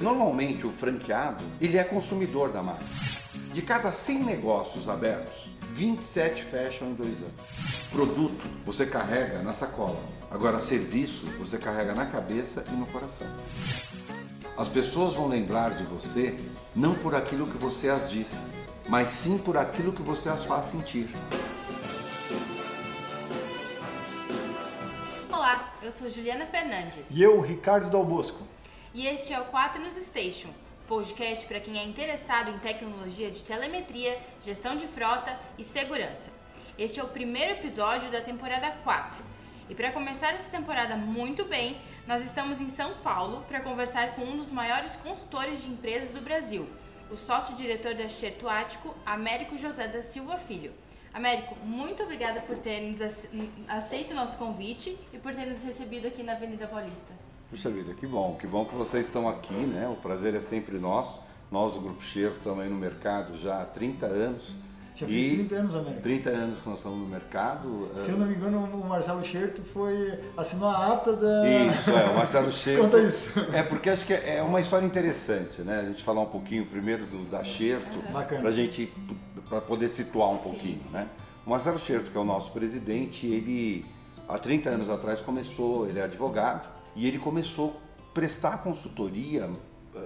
Normalmente o franqueado, ele é consumidor da marca. De cada 100 negócios abertos, 27 fecham em dois anos. Produto você carrega na sacola. Agora serviço você carrega na cabeça e no coração. As pessoas vão lembrar de você não por aquilo que você as diz, mas sim por aquilo que você as faz sentir. Olá, eu sou Juliana Fernandes. E eu, Ricardo Dal Bosco. E este é o 4 News Station, podcast para quem é interessado em tecnologia de telemetria, gestão de frota e segurança. Este é o primeiro episódio da temporada 4. E para começar essa temporada muito bem, nós estamos em São Paulo para conversar com um dos maiores consultores de empresas do Brasil, o sócio-diretor da Xerto Ático, Américo José da Silva Filho. Américo, muito obrigada por ter nos aceito o nosso convite e por ter nos recebido aqui na Avenida Paulista. Puxa vida, que bom, que bom que vocês estão aqui, né? O prazer é sempre nosso. Nós do Grupo Cheiro estamos aí no mercado já há 30 anos. Já fiz 30 anos, Américo. 30 anos que nós estamos no mercado. Se eu não me engano, o Marcelo Scherto foi assinou a ata da. Isso, é, o Marcelo Scherto. Conta isso. É porque acho que é uma história interessante, né? A gente falar um pouquinho primeiro do, da Scherto, Bacana. para gente para poder situar um pouquinho, sim. né? O Marcelo Scherto, que é o nosso presidente, ele há 30 anos atrás começou, ele é advogado e ele começou a prestar consultoria.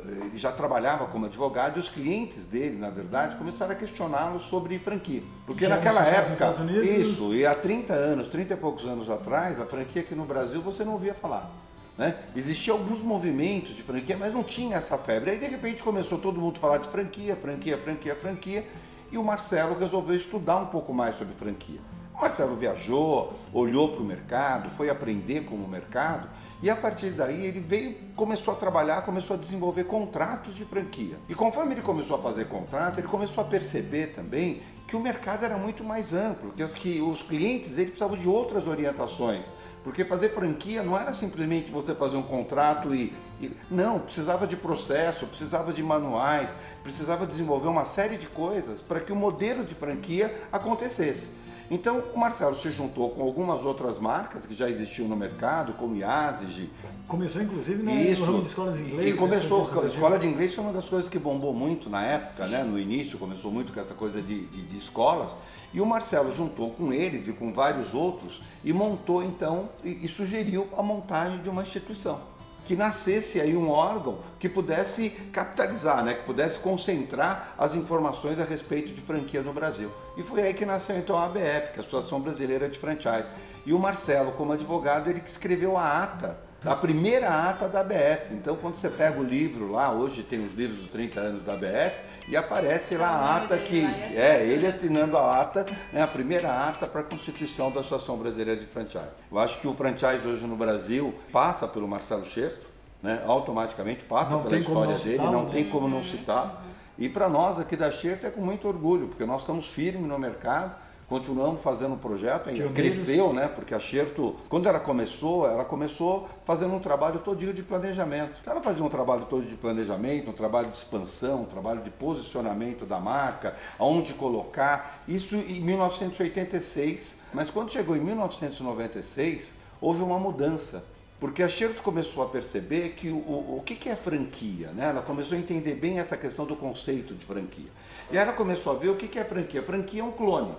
Ele já trabalhava como advogado e os clientes dele, na verdade, começaram a questioná-lo sobre franquia. Porque Já naquela época, Unidos, isso, e há 30 anos, 30 e poucos anos atrás, a franquia aqui no Brasil você não ouvia falar. Né? Existiam alguns movimentos de franquia, mas não tinha essa febre. Aí de repente começou todo mundo a falar de franquia, franquia, franquia, franquia, e o Marcelo resolveu estudar um pouco mais sobre franquia. O Marcelo viajou, olhou para o mercado, foi aprender com o mercado e a partir daí ele veio, começou a trabalhar, começou a desenvolver contratos de franquia. E conforme ele começou a fazer contrato, ele começou a perceber também que o mercado era muito mais amplo, que, as, que os clientes dele precisavam de outras orientações. Porque fazer franquia não era simplesmente você fazer um contrato e, e, Não, precisava de processo, precisava de manuais, precisava desenvolver uma série de coisas para que o modelo de franquia acontecesse. Então o Marcelo se juntou com algumas outras marcas que já existiam no mercado, como Yazig. Começou inclusive no, Isso. ramo de escolas de inglês. E começou, né? a escola de inglês foi uma das coisas que bombou muito na época, né? no início começou muito com essa coisa de, de, de escolas. E o Marcelo juntou com eles e com vários outros e montou então e, e sugeriu a montagem de uma instituição que nascesse aí um órgão que pudesse capitalizar, né, que pudesse concentrar as informações a respeito de franquia no Brasil. E foi aí que nasceu então a ABF, que é a Associação Brasileira de Franchise. E o Marcelo, como advogado, ele que escreveu a ata a primeira ata da BF. Então, quando você pega o livro lá, hoje tem os livros dos 30 anos da BF, e aparece lá a ata que é ele assinando a ata, né, a primeira ata para a constituição da Associação Brasileira de Franchise. Eu acho que o franchise hoje no Brasil passa pelo Marcelo Scherto, né, automaticamente passa Não pela história dele, citar, não né? tem como não citar. E para nós aqui da Scherto é com muito orgulho, porque nós estamos firmes no mercado, continuamos fazendo o projeto, ainda cresceu, né? Porque a Xerto, quando ela começou, ela começou fazendo um trabalho todinho de planejamento. Ela fazia um trabalho todo de planejamento, um trabalho de expansão, um trabalho de posicionamento da marca, aonde colocar, isso em 1986. Mas quando chegou em 1996, houve uma mudança. Porque a Xerto começou a perceber que o, o, o que, que é franquia, né? Ela começou a entender bem essa questão do conceito de franquia. E ela começou a ver o que, que é franquia. Franquia é um clone.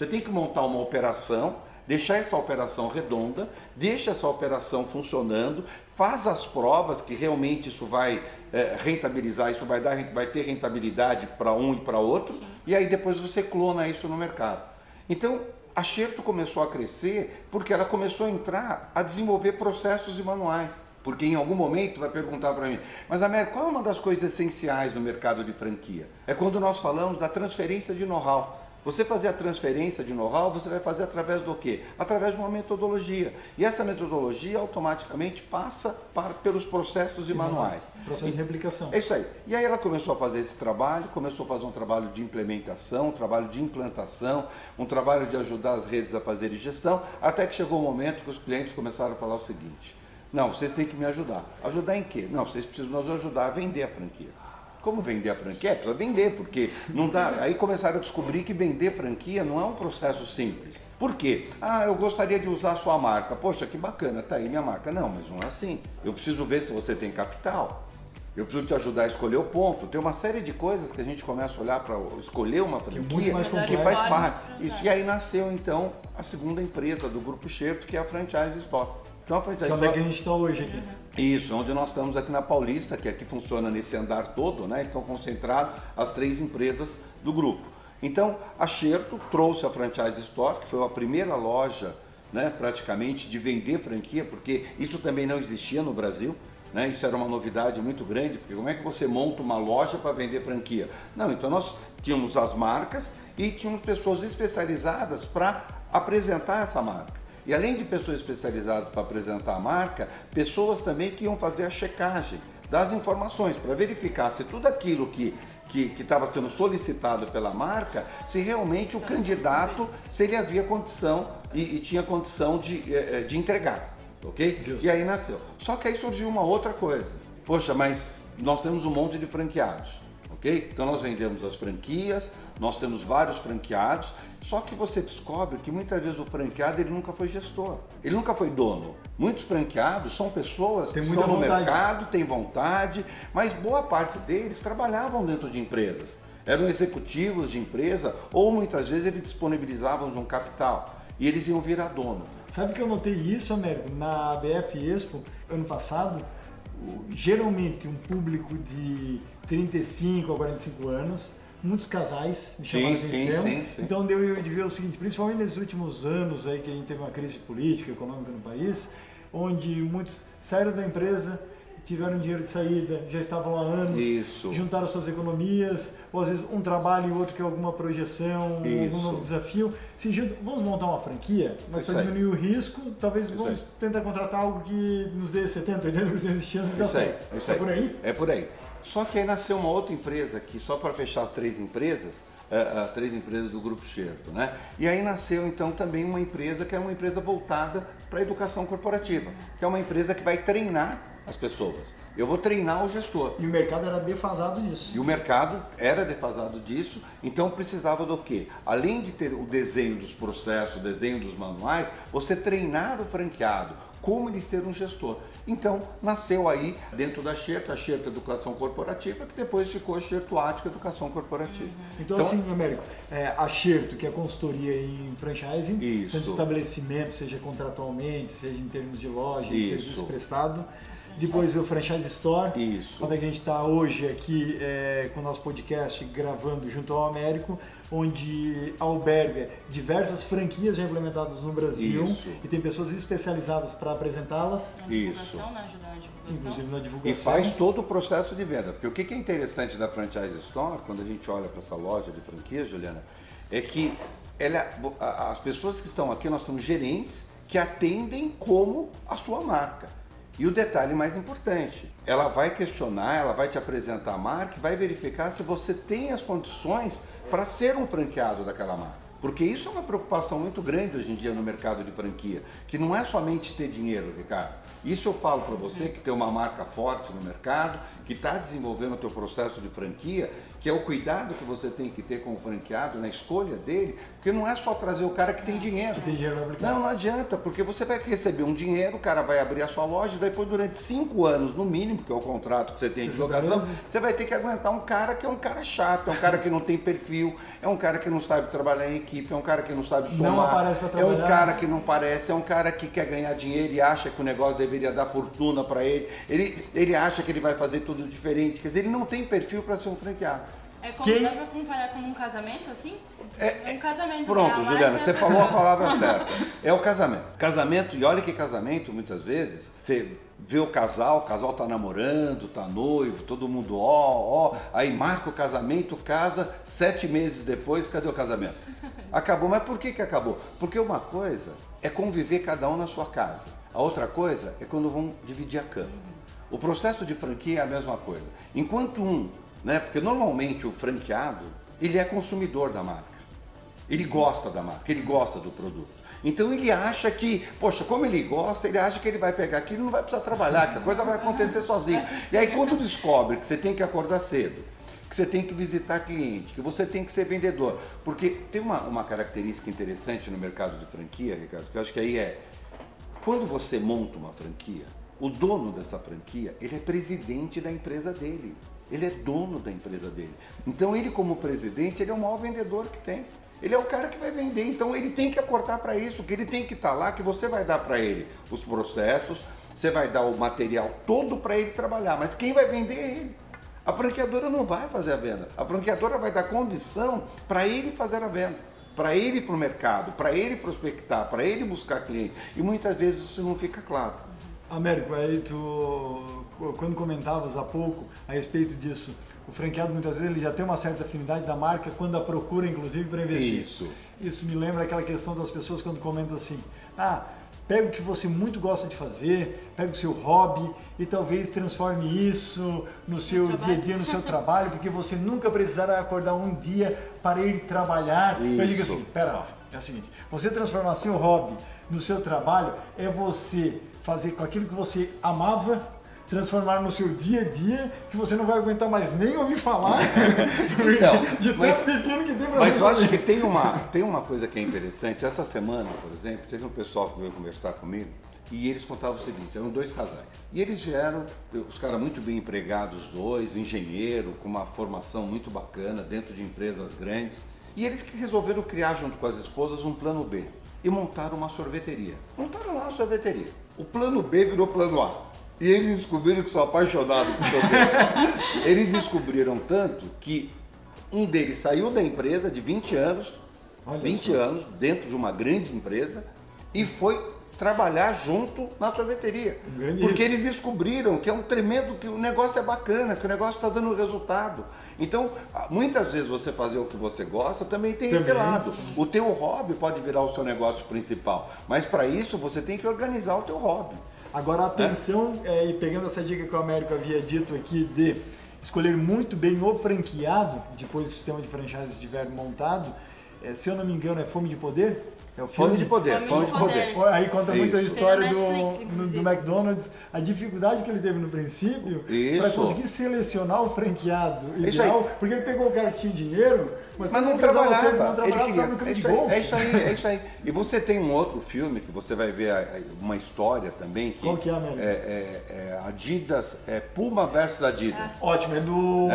Você tem que montar uma operação, deixar essa operação redonda, deixa essa operação funcionando, faz as provas que realmente isso vai é, rentabilizar, isso vai, dar, vai ter rentabilidade para um e para outro, e aí depois você clona isso no mercado. Então, a Xerto começou a crescer porque ela começou a entrar, a desenvolver processos e manuais. Porque em algum momento vai perguntar para mim, mas Américo, qual é uma das coisas essenciais no mercado de franquia? É quando nós falamos da transferência de know-how. Você fazer a transferência de know-how, você vai fazer através do quê? Através de uma metodologia. E essa metodologia automaticamente passa para, pelos processos e manuais. Processo de replicação. É isso aí. E aí ela começou a fazer esse trabalho, começou a fazer um trabalho de implementação, um trabalho de implantação, um trabalho de ajudar as redes a fazerem gestão, até que chegou o um momento que os clientes começaram a falar o seguinte: não, vocês têm que me ajudar. Ajudar em quê? Não, vocês precisam nos ajudar a vender a franquia. Como vender a franquia? É, precisa vender, porque não dá. Aí começaram a descobrir que vender franquia não é um processo simples. Por quê? Ah, eu gostaria de usar a sua marca. Poxa, que bacana, tá aí minha marca. Não, mas não é assim. Eu preciso ver se você tem capital. eu preciso te ajudar a escolher o ponto. Tem uma série de coisas que a gente começa a olhar para escolher uma é franquia mais que, complexo. faz parte. para. Isso, e aí nasceu então a segunda empresa do Grupo Xerto, que é a Franchise Store. Então a Franchise Que é onde é Store que a gente está hoje aqui. Isso, onde nós estamos aqui na Paulista, que aqui funciona nesse andar todo, né? Estão concentrados as três empresas do grupo. Então, a Xerto trouxe a Franchise Store, que foi a primeira loja, né, praticamente, de vender franquia, porque isso também não existia no Brasil. Né? Isso era uma novidade muito grande, porque como é que você monta uma loja para vender franquia? Não, então nós tínhamos as marcas e tínhamos pessoas especializadas para apresentar essa marca. E além de pessoas especializadas para apresentar a marca, pessoas também que iam fazer a checagem das informações para verificar se tudo aquilo que que estava sendo solicitado pela marca, se realmente o candidato, se ele havia condição e, e tinha condição de, eh, eh, de entregar, ok? Justo. E aí nasceu. Só que aí surgiu uma outra coisa. Poxa, mas nós temos um monte de franqueados, ok? Então nós vendemos as franquias, nós temos vários franqueados, só que você descobre que muitas vezes o franqueado ele nunca foi gestor, ele nunca foi dono. Muitos franqueados são pessoas Tem que estão no vontade. mercado, têm vontade, mas boa parte deles trabalhavam dentro de empresas. Eram executivos de empresa ou muitas vezes eles disponibilizavam de um capital e eles iam virar dono. Sabe que eu notei isso, Américo? Na BF Expo, ano passado, geralmente um público de 35 a 45 anos, muitos casais me chamaram Sim, sim, sim, sim. Então deu de ver o seguinte, principalmente nesses últimos anos aí que a gente teve uma crise política, econômica no país, onde muitos saíram da empresa, tiveram dinheiro de saída, já estavam há anos, Isso. juntaram suas economias, ou às vezes um trabalho e outro que é alguma projeção, Isso. algum novo desafio. Se juntam, vamos montar uma franquia, mas para diminuir o risco, talvez Isso vamos aí. tentar contratar algo que nos dê 70, 80% de chance de dar certo. é por aí? É por aí. Só que aí nasceu uma outra empresa aqui, só para fechar as três empresas, eh, as três empresas do Grupo Xerto, né? E aí nasceu então também uma empresa que é uma empresa voltada para a educação corporativa, que é uma empresa que vai treinar as pessoas. Eu vou treinar o gestor. E o mercado era defasado nisso. E o mercado era defasado disso, então precisava do quê? Além de ter o desenho dos processos, o desenho dos manuais, você treinar o franqueado, como ele ser um gestor. Então, nasceu aí, dentro da Xerta, a Xerta Educação Corporativa, que depois ficou a Xerto Ática Educação Corporativa. Então, assim, Américo, é, a Xerto, que é consultoria em franchising, Isso. tanto estabelecimento, seja contratualmente, seja em termos de loja, Isso. serviço prestado. Depois o Franchise Store, Isso. onde a gente está hoje aqui é, com o nosso podcast gravando junto ao Américo, onde alberga diversas franquias já implementadas no Brasil Isso. e tem pessoas especializadas para apresentá-las, Na divulgação, né? Na divulgação. inclusive na E divulgação. faz todo o processo de venda. Porque o que é interessante da Franchise Store, quando a gente olha para essa loja de franquias, Juliana, é que ela, as pessoas que estão aqui, nós somos gerentes que atendem como a sua marca. E o detalhe mais importante, ela vai questionar, ela vai te apresentar a marca e vai verificar se você tem as condições para ser um franqueado daquela marca. Porque isso é uma preocupação muito grande hoje em dia no mercado de franquia, que não é somente ter dinheiro, Ricardo. Isso eu falo para você que tem uma marca forte no mercado, que está desenvolvendo o teu processo de franquia, que é o cuidado que você tem que ter com o franqueado na escolha dele, porque não é só trazer o cara que tem dinheiro. Que tem dinheiro. Não, não adianta, porque você vai receber um dinheiro, o cara vai abrir a sua loja, e depois durante cinco anos, no mínimo, que é o contrato que você tem de 60 locação, você vai ter que aguentar um cara que é um cara chato, é um cara que não tem perfil, é um cara que não sabe trabalhar em equipe, é um cara que não sabe Não somar, aparece pra é um trabalhar. cara que não parece, é um cara que quer ganhar dinheiro e acha que o negócio deveria dar fortuna para ele. ele, ele acha que ele vai fazer tudo diferente, quer dizer, ele não tem perfil para ser um franqueado. É como, Quem- dá pra comparar com um casamento, assim? É- um casamento. Pronto, né? A Juliana, você falou a palavra certa. É o casamento. Casamento, e olha que casamento, muitas vezes, você vê o casal, o casal tá namorando, tá noivo, todo mundo ó, ó, aí marca o casamento, casa, sete meses depois, cadê o casamento? Acabou, mas por que que acabou? Porque uma coisa é conviver cada um na sua casa, a outra coisa é quando vão dividir a cama. O processo de franquia é a mesma coisa. Enquanto um, né, porque normalmente o franqueado, ele é consumidor da marca. Ele gosta da marca, ele gosta do produto. Então ele acha que, poxa, como ele gosta, ele acha que ele vai pegar aquilo e não vai precisar trabalhar, que a coisa vai acontecer sozinho. E aí quando descobre que você tem que acordar cedo, que você tem que visitar cliente, que você tem que ser vendedor, porque tem uma, uma característica interessante no mercado de franquia, Ricardo, que eu acho que aí é, quando você monta uma franquia, o dono dessa franquia, ele é presidente da empresa dele. Ele é dono da empresa dele. Então ele como presidente, ele é o maior vendedor que tem. Ele é o cara que vai vender, então ele tem que acortar para isso, que ele tem que estar tá lá, que você vai dar para ele os processos, você vai dar o material todo para ele trabalhar, mas quem vai vender é ele. A franqueadora não vai fazer a venda. A franqueadora vai dar condição para ele fazer a venda, para ele ir para o mercado, para ele prospectar, para ele buscar cliente. E muitas vezes isso não fica claro. Américo, aí tu, quando comentavas há pouco a respeito disso, o franqueado muitas vezes ele já tem uma certa afinidade da marca quando a procura, inclusive, para investir. Isso. Isso me lembra aquela questão das pessoas quando comentam assim: ah, pega o que você muito gosta de fazer, pega o seu hobby e talvez transforme isso no seu no dia a dia, no seu trabalho, porque você nunca precisará acordar um dia para ir trabalhar. Isso. Eu digo assim: pera lá, é o seguinte, você transformar seu hobby no seu trabalho é você fazer com aquilo que você amava transformar no seu dia a dia que você não vai aguentar mais nem ouvir falar então, de mas, pequeno que tem pra Mas eu acho que tem uma, tem uma coisa que é interessante. Essa semana, por exemplo, teve um pessoal que veio conversar comigo e eles contavam o seguinte, eram dois casais. E eles vieram, os caras muito bem empregados, dois, engenheiro, com uma formação muito bacana dentro de empresas grandes. E eles que resolveram criar junto com as esposas um plano B e montaram uma sorveteria. Montaram lá a sorveteria. O plano B virou plano A. E eles descobriram que são apaixonados por sorvete. eles descobriram tanto que um deles saiu da empresa de 20 anos, Olha 20 só. anos, dentro de uma grande empresa, e foi trabalhar junto na sorveteria. Porque eles descobriram que é um tremendo, que o negócio é bacana, que o negócio está dando resultado. Então, muitas vezes você fazer o que você gosta também tem também. esse lado. O teu hobby pode virar o seu negócio principal, mas para isso você tem que organizar o teu hobby. Agora, atenção, é? É, e pegando essa dica que o Américo havia dito aqui de escolher muito bem o franqueado, depois que o sistema de franchise estiver montado, é, se eu não me engano, é Fome de Poder? É o Fome de Poder. Fome, Fome de, poder. poder. Aí conta muito a história do, Netflix, do, McDonald's, a dificuldade que ele teve no princípio para conseguir selecionar o franqueado ideal, porque ele pegou o cara que tinha dinheiro, mas, mas não, trabalhava, você, não trabalhava, ele queria. No é, isso aí, é isso aí, é isso aí. E você tem um outro filme que você vai ver uma história também. Que Qual que é, América? É, é, é Adidas, é Puma versus Adidas. Ótimo, é do...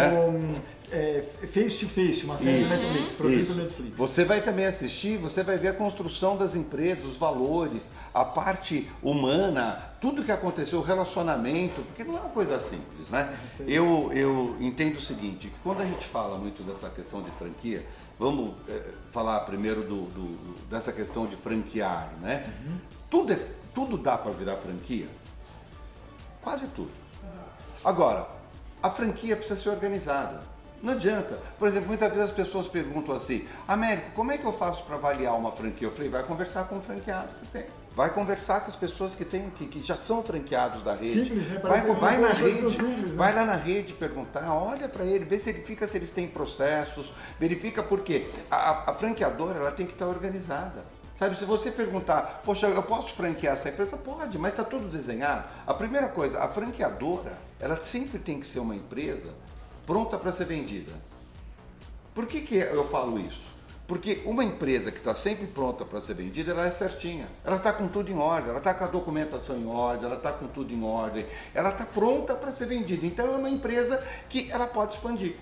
É? é, Face to Face, uma série Isso. Netflix, produzida pelo Netflix. Você vai também assistir, você vai ver a construção das empresas, os valores, a parte humana, tudo que aconteceu, o relacionamento, porque não é uma coisa simples, né? Eu, eu entendo o seguinte, que quando a gente fala muito dessa questão de franquia, vamos é, falar primeiro do, do, dessa questão de franquear, né? Uhum. Tudo, é, tudo dá para virar franquia? Quase tudo. Agora, a franquia precisa ser organizada. Não adianta. Por exemplo, muitas vezes as pessoas perguntam assim, Américo, como é que eu faço para avaliar uma franquia? Eu falei, vai conversar com o franqueado que tem. Vai conversar com as pessoas que tem que, que já são franqueados da rede. Simples, né? vai, vai na rede, simples, né? vai lá na rede perguntar, olha para ele, vê se verifica se eles têm processos, verifica por quê. A, a franqueadora ela tem que estar organizada. Sabe, se você perguntar, poxa, eu posso franquear essa empresa? Pode, mas está tudo desenhado. A primeira coisa, a franqueadora, ela sempre tem que ser uma empresa pronta para ser vendida. Por que, que eu falo isso? Porque uma empresa que está sempre pronta para ser vendida, ela é certinha. Ela está com tudo em ordem, ela está com a documentação em ordem, ela está com tudo em ordem, ela está pronta para ser vendida. Então é uma empresa que ela pode expandir.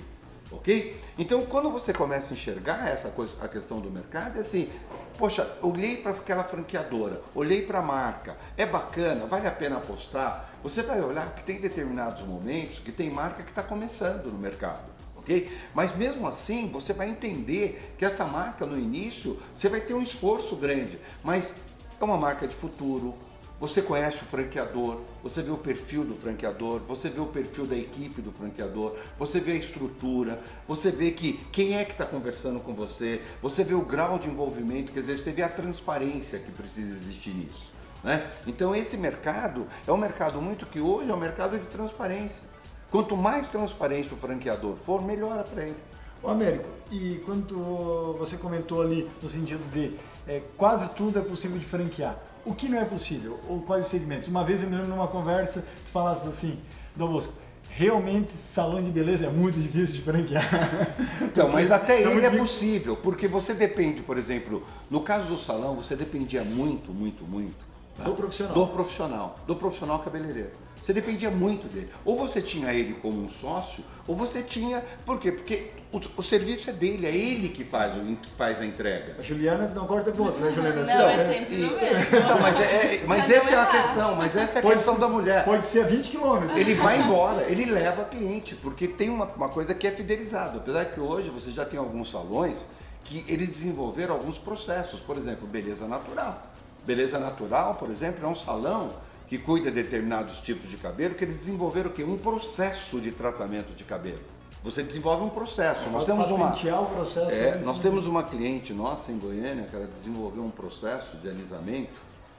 Ok? Então quando você começa a enxergar essa coisa, a questão do mercado, é assim, poxa, olhei para aquela franqueadora, olhei para a marca, é bacana, vale a pena apostar. Você vai olhar que tem determinados momentos que tem marca que está começando no mercado. ok? Mas mesmo assim, você vai entender que essa marca no início, você vai ter um esforço grande, mas é uma marca de futuro, você conhece o franqueador, você vê o perfil do franqueador, você vê o perfil da equipe do franqueador, você vê a estrutura, você vê que quem é que está conversando com você, você vê o grau de envolvimento, quer dizer, você vê a transparência que precisa existir nisso. Né? Então esse mercado é um mercado muito que hoje é um mercado de transparência. Quanto mais transparência o franqueador for, melhora para ele. O Américo, e quando você comentou ali no sentido de é, quase tudo é possível de franquear, o que não é possível? Ou quais os segmentos? Uma vez eu me lembro numa conversa, tu falaste assim, Dom Bosco, realmente salão de beleza é muito difícil de franquear. Então, mas até é ele é possível, porque você depende, por exemplo, no caso do salão, você dependia muito, muito, muito Tá? Do profissional. Do profissional. Do profissional cabeleireiro. Você dependia muito dele. Ou você tinha ele como um sócio, ou você tinha. Por quê? Porque o, o serviço é dele, é ele que faz, o, faz a entrega. A Juliana não corta com outro, né, Juliana? Não, é sempre e, mesmo. Mas, é, é mas essa é a questão, mas essa é a pode, questão da mulher. Pode ser a 20 quilômetros. Ele vai embora, ele leva cliente, porque tem uma, uma coisa que é fidelizado. Apesar que hoje você já tem alguns salões que eles desenvolveram alguns processos, por exemplo, beleza natural. Beleza natural, por exemplo, é um salão que cuida de determinados tipos de cabelo, que eles desenvolveram o quê? Um processo de tratamento de cabelo. Você desenvolve um processo. Nós temos uma, o processo é, nós temos uma cliente nossa em Goiânia que ela desenvolveu um processo de alisamento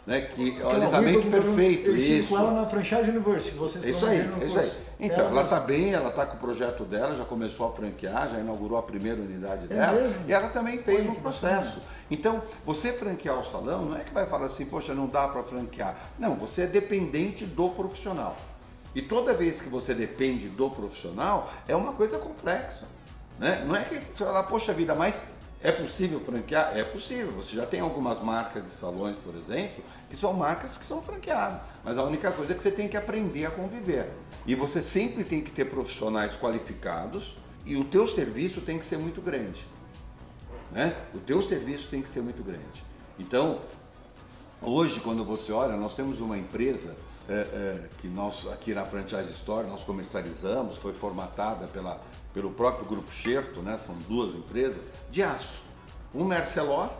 né? Que é o alisamento perfeito. Eu isso. com ela na Franchise University. Vocês é isso aí, é isso aí. Então, ela está bem, ela está com o projeto dela, já começou a franquear, já inaugurou a primeira unidade é dela. Mesmo? E ela também fez um processo. Então, você franquear o salão, não é que vai falar assim, poxa, não dá para franquear. Não, você é dependente do profissional. E toda vez que você depende do profissional, é uma coisa complexa. Né? Não é que você fala, poxa vida, mas é possível franquear? É possível. Você já tem algumas marcas de salões, por exemplo, que são marcas que são franqueadas. Mas a única coisa é que você tem que aprender a conviver. E você sempre tem que ter profissionais qualificados e o teu serviço tem que ser muito grande. Né? O teu serviço tem que ser muito grande. Então, hoje, quando você olha, nós temos uma empresa é, é, que nós aqui na Franchise Store nós comercializamos, foi formatada pela pelo próprio grupo Xerto, né? São duas empresas de aço. Um Mercelor,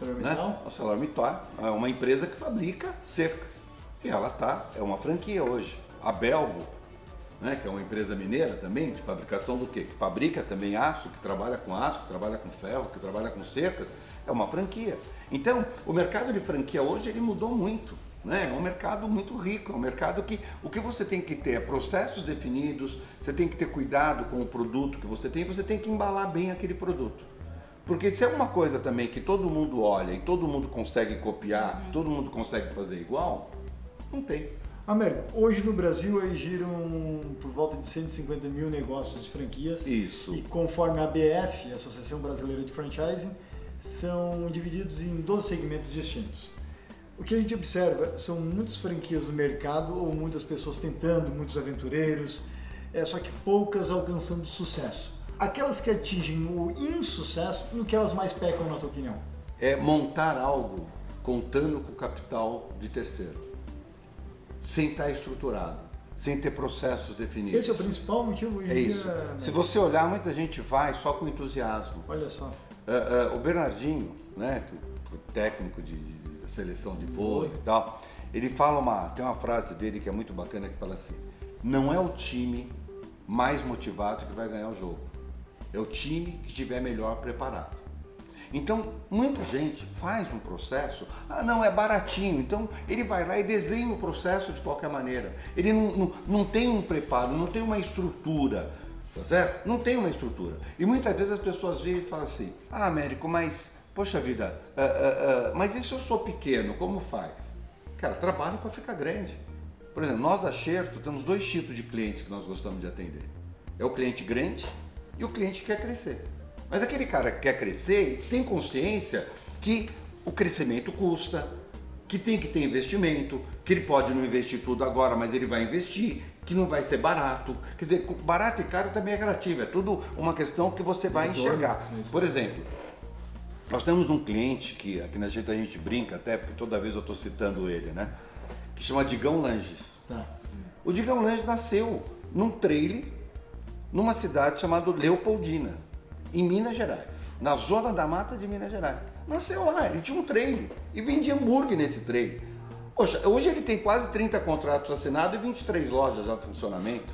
né? A ArcelorMittal é uma empresa que fabrica cerca. E ela tá, é uma franquia hoje. A Belgo, né, que é uma empresa mineira também, de fabricação do quê? Que fabrica também aço, que trabalha com aço, que trabalha com ferro, que trabalha com cerca, é uma franquia. Então, o mercado de franquia hoje ele mudou muito. Né? É um mercado muito rico, é um mercado que o que você tem que ter é processos definidos, você tem que ter cuidado com o produto que você tem, você tem que embalar bem aquele produto. Porque se é uma coisa também que todo mundo olha e todo mundo consegue copiar, uhum. todo mundo consegue fazer igual, não tem. Américo, hoje no Brasil aí giram por volta de 150 mil negócios de franquias. Isso. E conforme a ABF, a Associação Brasileira de Franchising, são divididos em 12 segmentos distintos. O que a gente observa são muitas franquias no mercado ou muitas pessoas tentando, muitos aventureiros, é, só que poucas alcançando sucesso. Aquelas que atingem o insucesso, no que elas mais pecam, na tua opinião? É montar algo contando com o capital de terceiro, sem estar estruturado, sem ter processos definidos. Esse é o principal motivo? É isso. Se você olhar, muita gente vai só com entusiasmo. Olha só. Uh, uh, o Bernardinho, né, técnico de, de seleção de vôlei e tal, ele fala uma, tem uma frase dele que é muito bacana que fala assim: não é o time mais motivado que vai ganhar o jogo, é o time que estiver melhor preparado. Então, muita gente faz um processo, ah, não, é baratinho, então ele vai lá e desenha o processo de qualquer maneira. Ele não, não, não tem um preparo, não tem uma estrutura, tá certo? Não tem uma estrutura. E muitas vezes as pessoas vêm e falam assim: ah, Américo, mas Poxa vida, uh, uh, uh, mas e se eu sou pequeno, como faz? Cara, trabalho para ficar grande. Por exemplo, nós da Xerto temos dois tipos de clientes que nós gostamos de atender. É o cliente grande e o cliente que quer crescer. Mas aquele cara que quer crescer tem consciência que o crescimento custa, que tem que ter investimento, que ele pode não investir tudo agora, mas ele vai investir, que não vai ser barato. Quer dizer, barato e caro também é relativo, é tudo uma questão que você vai enxergar. Por exemplo, nós temos um cliente que aqui na gente a gente brinca até, porque toda vez eu estou citando ele, né? Que chama Digão Langes. Tá. O Digão Langes nasceu num trailer numa cidade chamada Leopoldina, em Minas Gerais, na zona da mata de Minas Gerais. Nasceu lá, ele tinha um trailer e vendia hambúrguer nesse trailer. Poxa, hoje ele tem quase 30 contratos assinados e 23 lojas já funcionamento.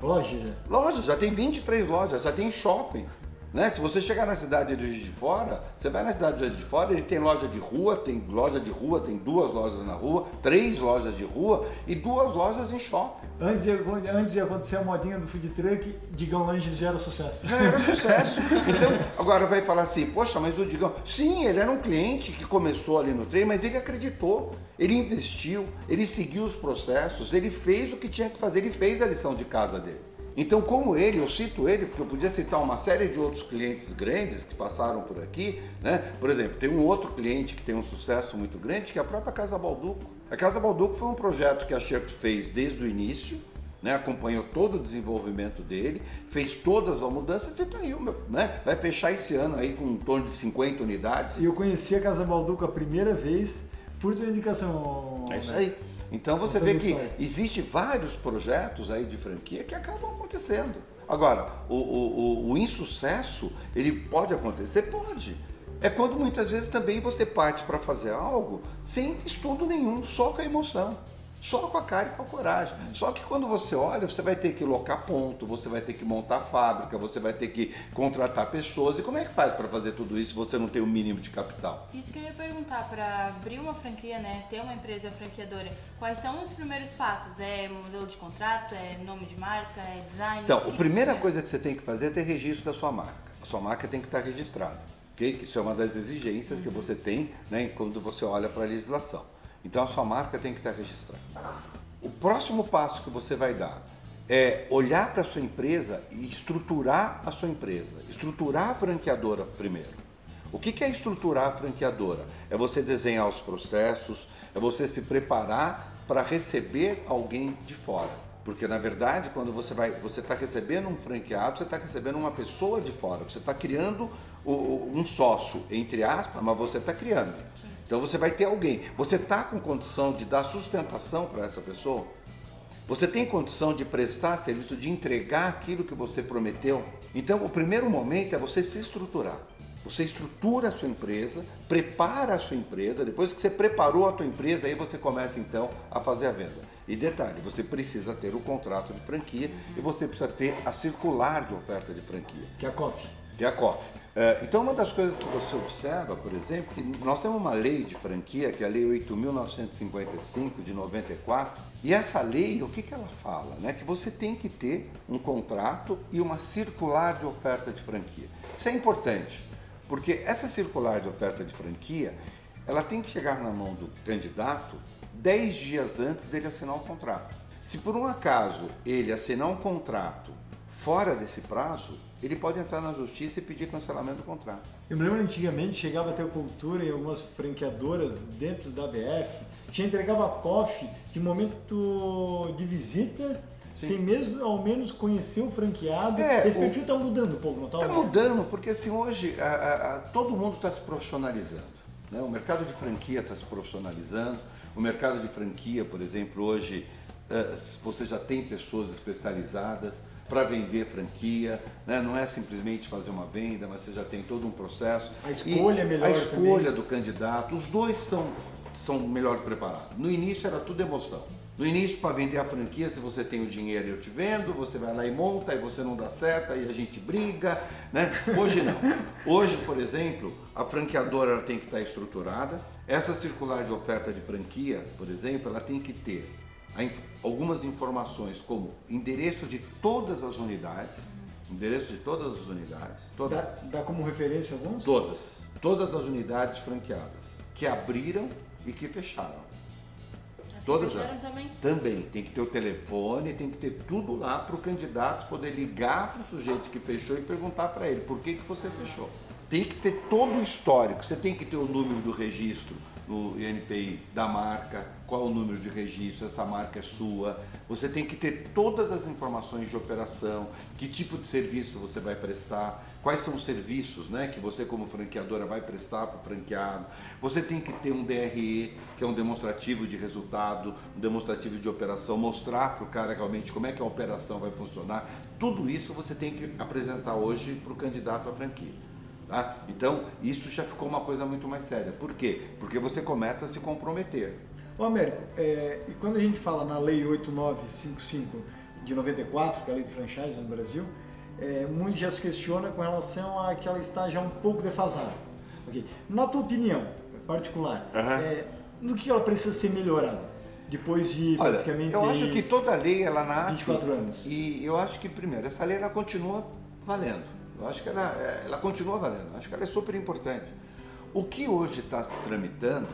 Loja já? Loja, já tem 23 lojas, já tem shopping. Né? Se você chegar na cidade de Juiz de Fora, você vai na cidade de Juiz de Fora, ele tem loja de rua, tem loja de rua, tem duas lojas na rua, três lojas de rua e duas lojas em shopping. Antes, antes de acontecer a modinha do food truck, Digão Langes já era sucesso. Já era sucesso. Então, agora vai falar assim, poxa, mas o Digão... Sim, ele era um cliente que começou ali no trem, mas ele acreditou, ele investiu, ele seguiu os processos, ele fez o que tinha que fazer, ele fez a lição de casa dele. Então, como ele, eu cito ele, porque eu podia citar uma série de outros clientes grandes que passaram por aqui, né? Por exemplo, tem um outro cliente que tem um sucesso muito grande, que é a própria Casa Balduco. A Casa Balduco foi um projeto que a Sherp fez desde o início, né, acompanhou todo o desenvolvimento dele, fez todas as mudanças e tá aí, né, vai fechar esse ano aí com em torno de 50 unidades. E eu conheci a Casa Balduco a primeira vez por tua indicação. É isso aí. Então você vê que existe vários projetos aí de franquia que acabam acontecendo. Agora, o, o, o, insucesso, ele pode acontecer? Pode. É quando muitas vezes também você parte para fazer algo sem estudo nenhum, só com a emoção. Só com a cara e com a coragem. Só que quando você olha, você vai ter que locar ponto, você vai ter que montar fábrica, você vai ter que contratar pessoas. E como é que faz para fazer tudo isso se você não tem o mínimo de capital? Isso que eu ia perguntar, para abrir uma franquia, né, ter uma empresa franqueadora, quais são os primeiros passos? É modelo de contrato, é nome de marca, é design? Então, a primeira que coisa que você tem que fazer é ter registro da sua marca. A sua marca tem que estar registrada. Okay? Que isso é uma das exigências uhum. que você tem né, quando você olha para a legislação. Então a sua marca tem que estar registrada. O próximo passo que você vai dar é olhar para a sua empresa e estruturar a sua empresa. Estruturar a franqueadora primeiro. O que é estruturar a franqueadora? É você desenhar os processos, é você se preparar para receber alguém de fora. Porque na verdade, quando você vai, você está recebendo um franqueado, você está recebendo uma pessoa de fora. Você está criando um sócio, entre aspas, mas você está criando. Então você vai ter alguém. Você está com condição de dar sustentação para essa pessoa? Você tem condição de prestar serviço, de entregar aquilo que você prometeu? Então o primeiro momento é você se estruturar. Você estrutura a sua empresa, prepara a sua empresa, depois que você preparou a tua empresa, aí você começa então a fazer a venda. E detalhe, você precisa ter o contrato de franquia e você precisa ter a circular de oferta de franquia. Que é a COF. Que é a COF. É, então, uma das coisas que você observa, por exemplo, que nós temos uma lei de franquia, que é a Lei 8.955 de 94, e essa lei, o que, que ela fala? Né? Que você tem que ter um contrato e uma circular de oferta de franquia. Isso é importante, porque essa circular de oferta de franquia, ela tem que chegar na mão do candidato 10 dias antes dele assinar o contrato. Se por um acaso ele assinar um contrato fora desse prazo, ele pode entrar na justiça e pedir cancelamento do contrato. Eu me lembro antigamente chegava a ter cultura em algumas franqueadoras dentro da BF, que entregava COF de momento de visita, Sim. sem mesmo ao menos conhecer o franqueado. É, Esse perfil está mudando um pouco, não está? Está mudando, porque assim, hoje a, a, todo mundo está se profissionalizando. Né? O mercado de franquia está se profissionalizando. O mercado de franquia, por exemplo, hoje você já tem pessoas especializadas para vender franquia, né? não é simplesmente fazer uma venda, mas você já tem todo um processo. A escolha e é melhor. A escolha também. do candidato, os dois estão, são melhor preparados. No início era tudo emoção. No início, para vender a franquia, se você tem o dinheiro eu te vendo, você vai lá e monta, e você não dá certo, aí a gente briga. Né? Hoje não. Hoje, por exemplo, a franqueadora tem que estar estruturada. Essa circular de oferta de franquia, por exemplo, ela tem que ter algumas informações como endereço de todas as unidades, endereço de todas as unidades. Toda, dá, dá como referência alguns? Todas. Todas as unidades franqueadas que abriram e que fecharam. As todas elas. Também? também. Tem que ter o telefone, tem que ter tudo lá para o candidato poder ligar para o sujeito que fechou e perguntar para ele por que, que você fechou. Tem que ter todo o histórico, você tem que ter o número do registro, no INPI da marca, qual o número de registro, essa marca é sua. Você tem que ter todas as informações de operação, que tipo de serviço você vai prestar, quais são os serviços né, que você como franqueadora vai prestar para o franqueado. Você tem que ter um DRE, que é um demonstrativo de resultado, um demonstrativo de operação, mostrar para o cara realmente como é que a operação vai funcionar. Tudo isso você tem que apresentar hoje para o candidato à franquia. Tá? Então, isso já ficou uma coisa muito mais séria. Por quê? Porque você começa a se comprometer. Ô Américo, é, e quando a gente fala na Lei 8955 de 94, que é a lei de franchise no Brasil, é, muito já se questiona com relação a que ela está já um pouco defasada. Okay. Na tua opinião particular, uhum. é, no que ela precisa ser melhorada? Depois de Olha, praticamente. Eu acho que toda lei ela nasce. 24 anos. E eu acho que, primeiro, essa lei ela continua valendo. Eu acho que ela, é, ela continua valendo, eu acho que ela é super importante. O que hoje está se tramitando,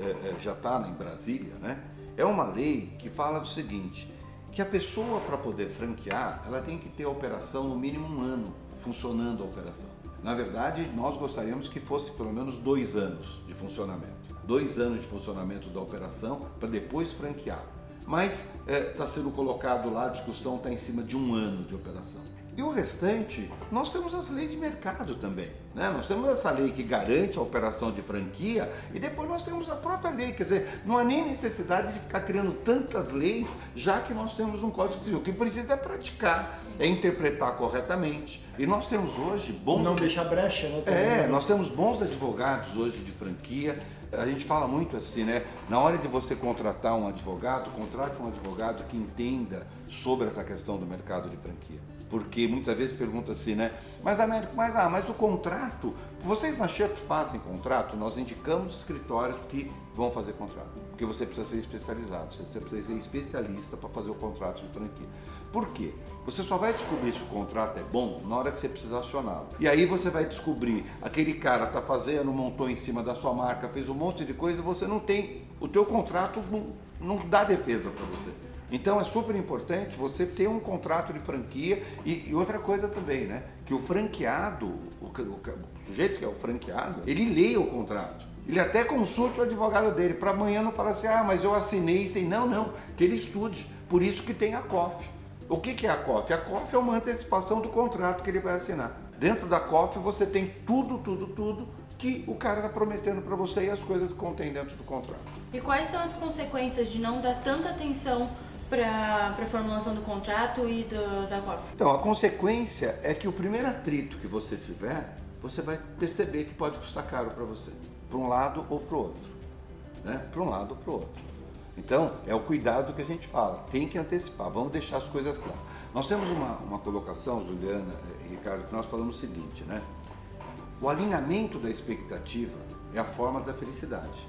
é, é, já está em Brasília, né? É uma lei que fala do seguinte, que a pessoa para poder franquear, ela tem que ter a operação no mínimo um ano funcionando a operação. Na verdade, nós gostaríamos que fosse pelo menos dois anos de funcionamento. Dois anos de funcionamento da operação para depois franquear. Mas está é, sendo colocado lá, a discussão está em cima de um ano de operação. E o restante, nós temos as leis de mercado também. Né? Nós temos essa lei que garante a operação de franquia e depois nós temos a própria lei. Quer dizer, não há nem necessidade de ficar criando tantas leis, já que nós temos um Código Civil. O que precisa é praticar, é interpretar corretamente. E nós temos hoje bons. Não deixar brecha, né? É, né? nós temos bons advogados hoje de franquia. A gente fala muito assim, né? Na hora de você contratar um advogado, contrate um advogado que entenda sobre essa questão do mercado de franquia porque muitas vezes pergunta assim, né? Mas, Américo, mas, ah, mas o contrato, vocês na Sherp fazem contrato? Nós indicamos escritórios que vão fazer contrato, porque você precisa ser especializado, você precisa ser especialista para fazer o contrato de franquia. Por quê? Você só vai descobrir se o contrato é bom na hora que você precisar acioná-lo. E aí você vai descobrir, aquele cara está fazendo, montou em cima da sua marca, fez um monte de coisa e você não tem, o teu contrato não, não dá defesa para você. Então é super importante você ter um contrato de franquia e, e outra coisa também, né? Que o franqueado, o, o, o sujeito que é o franqueado, ele leia o contrato. Ele até consulte o advogado dele, para amanhã não falar assim, ah, mas eu assinei sem. Não, não, que ele estude. Por isso que tem a COF. O que, que é a COF? A COF é uma antecipação do contrato que ele vai assinar. Dentro da COF você tem tudo, tudo, tudo que o cara está prometendo para você e as coisas que contém dentro do contrato. E quais são as consequências de não dar tanta atenção para a formulação do contrato e do, da COF? Então, a consequência é que o primeiro atrito que você tiver, você vai perceber que pode custar caro para você, para um lado ou para o outro. Né? Para um lado ou para o outro. Então, é o cuidado que a gente fala, tem que antecipar, vamos deixar as coisas claras. Nós temos uma, uma colocação, Juliana e Ricardo, que nós falamos o seguinte, né? O alinhamento da expectativa é a forma da felicidade.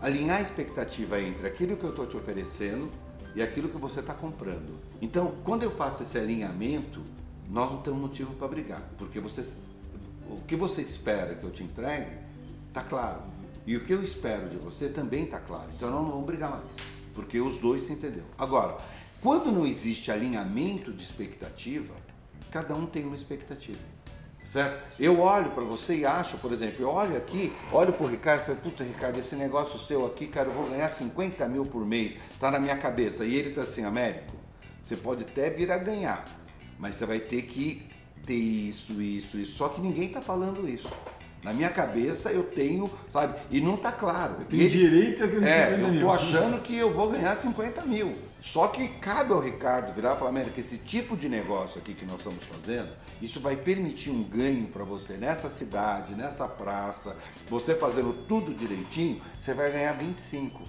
Alinhar a expectativa entre aquilo que eu estou te oferecendo e aquilo que você está comprando. Então, quando eu faço esse alinhamento, nós não temos motivo para brigar, porque você, o que você espera que eu te entregue está claro. E o que eu espero de você também está claro. Então, nós não vamos brigar mais, porque os dois se entenderam. Agora, quando não existe alinhamento de expectativa, cada um tem uma expectativa. Certo? Eu olho para você e acho, por exemplo, eu olho aqui, olho para o Ricardo e falo, puta Ricardo, esse negócio seu aqui, cara, eu vou ganhar 50 mil por mês, tá na minha cabeça. E ele tá assim, Américo, você pode até vir a ganhar, mas você vai ter que ter isso, isso, isso. Só que ninguém tá falando isso. Na minha cabeça eu tenho, sabe? E não tá claro. Tem direito a que É, eu tô achando que eu vou ganhar 50 mil. Só que cabe ao Ricardo virar e falar, América, esse tipo de negócio aqui que nós estamos fazendo, isso vai permitir um ganho para você nessa cidade, nessa praça, você fazendo tudo direitinho, você vai ganhar 25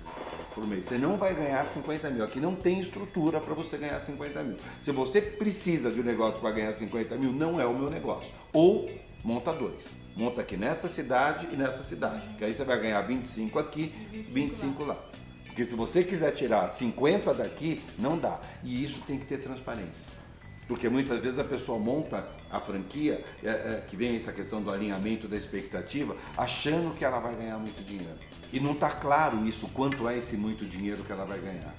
por mês. Você não vai ganhar 50 mil. Aqui não tem estrutura para você ganhar 50 mil. Se você precisa de um negócio para ganhar 50 mil, não é o meu negócio. Ou monta dois. Monta aqui nessa cidade e nessa cidade. Que aí você vai ganhar 25 aqui, 25, 25 lá. Porque se você quiser tirar 50 daqui, não dá. E isso tem que ter transparência. Porque muitas vezes a pessoa monta a franquia, é, é, que vem essa questão do alinhamento da expectativa, achando que ela vai ganhar muito dinheiro. E não está claro isso, quanto é esse muito dinheiro que ela vai ganhar.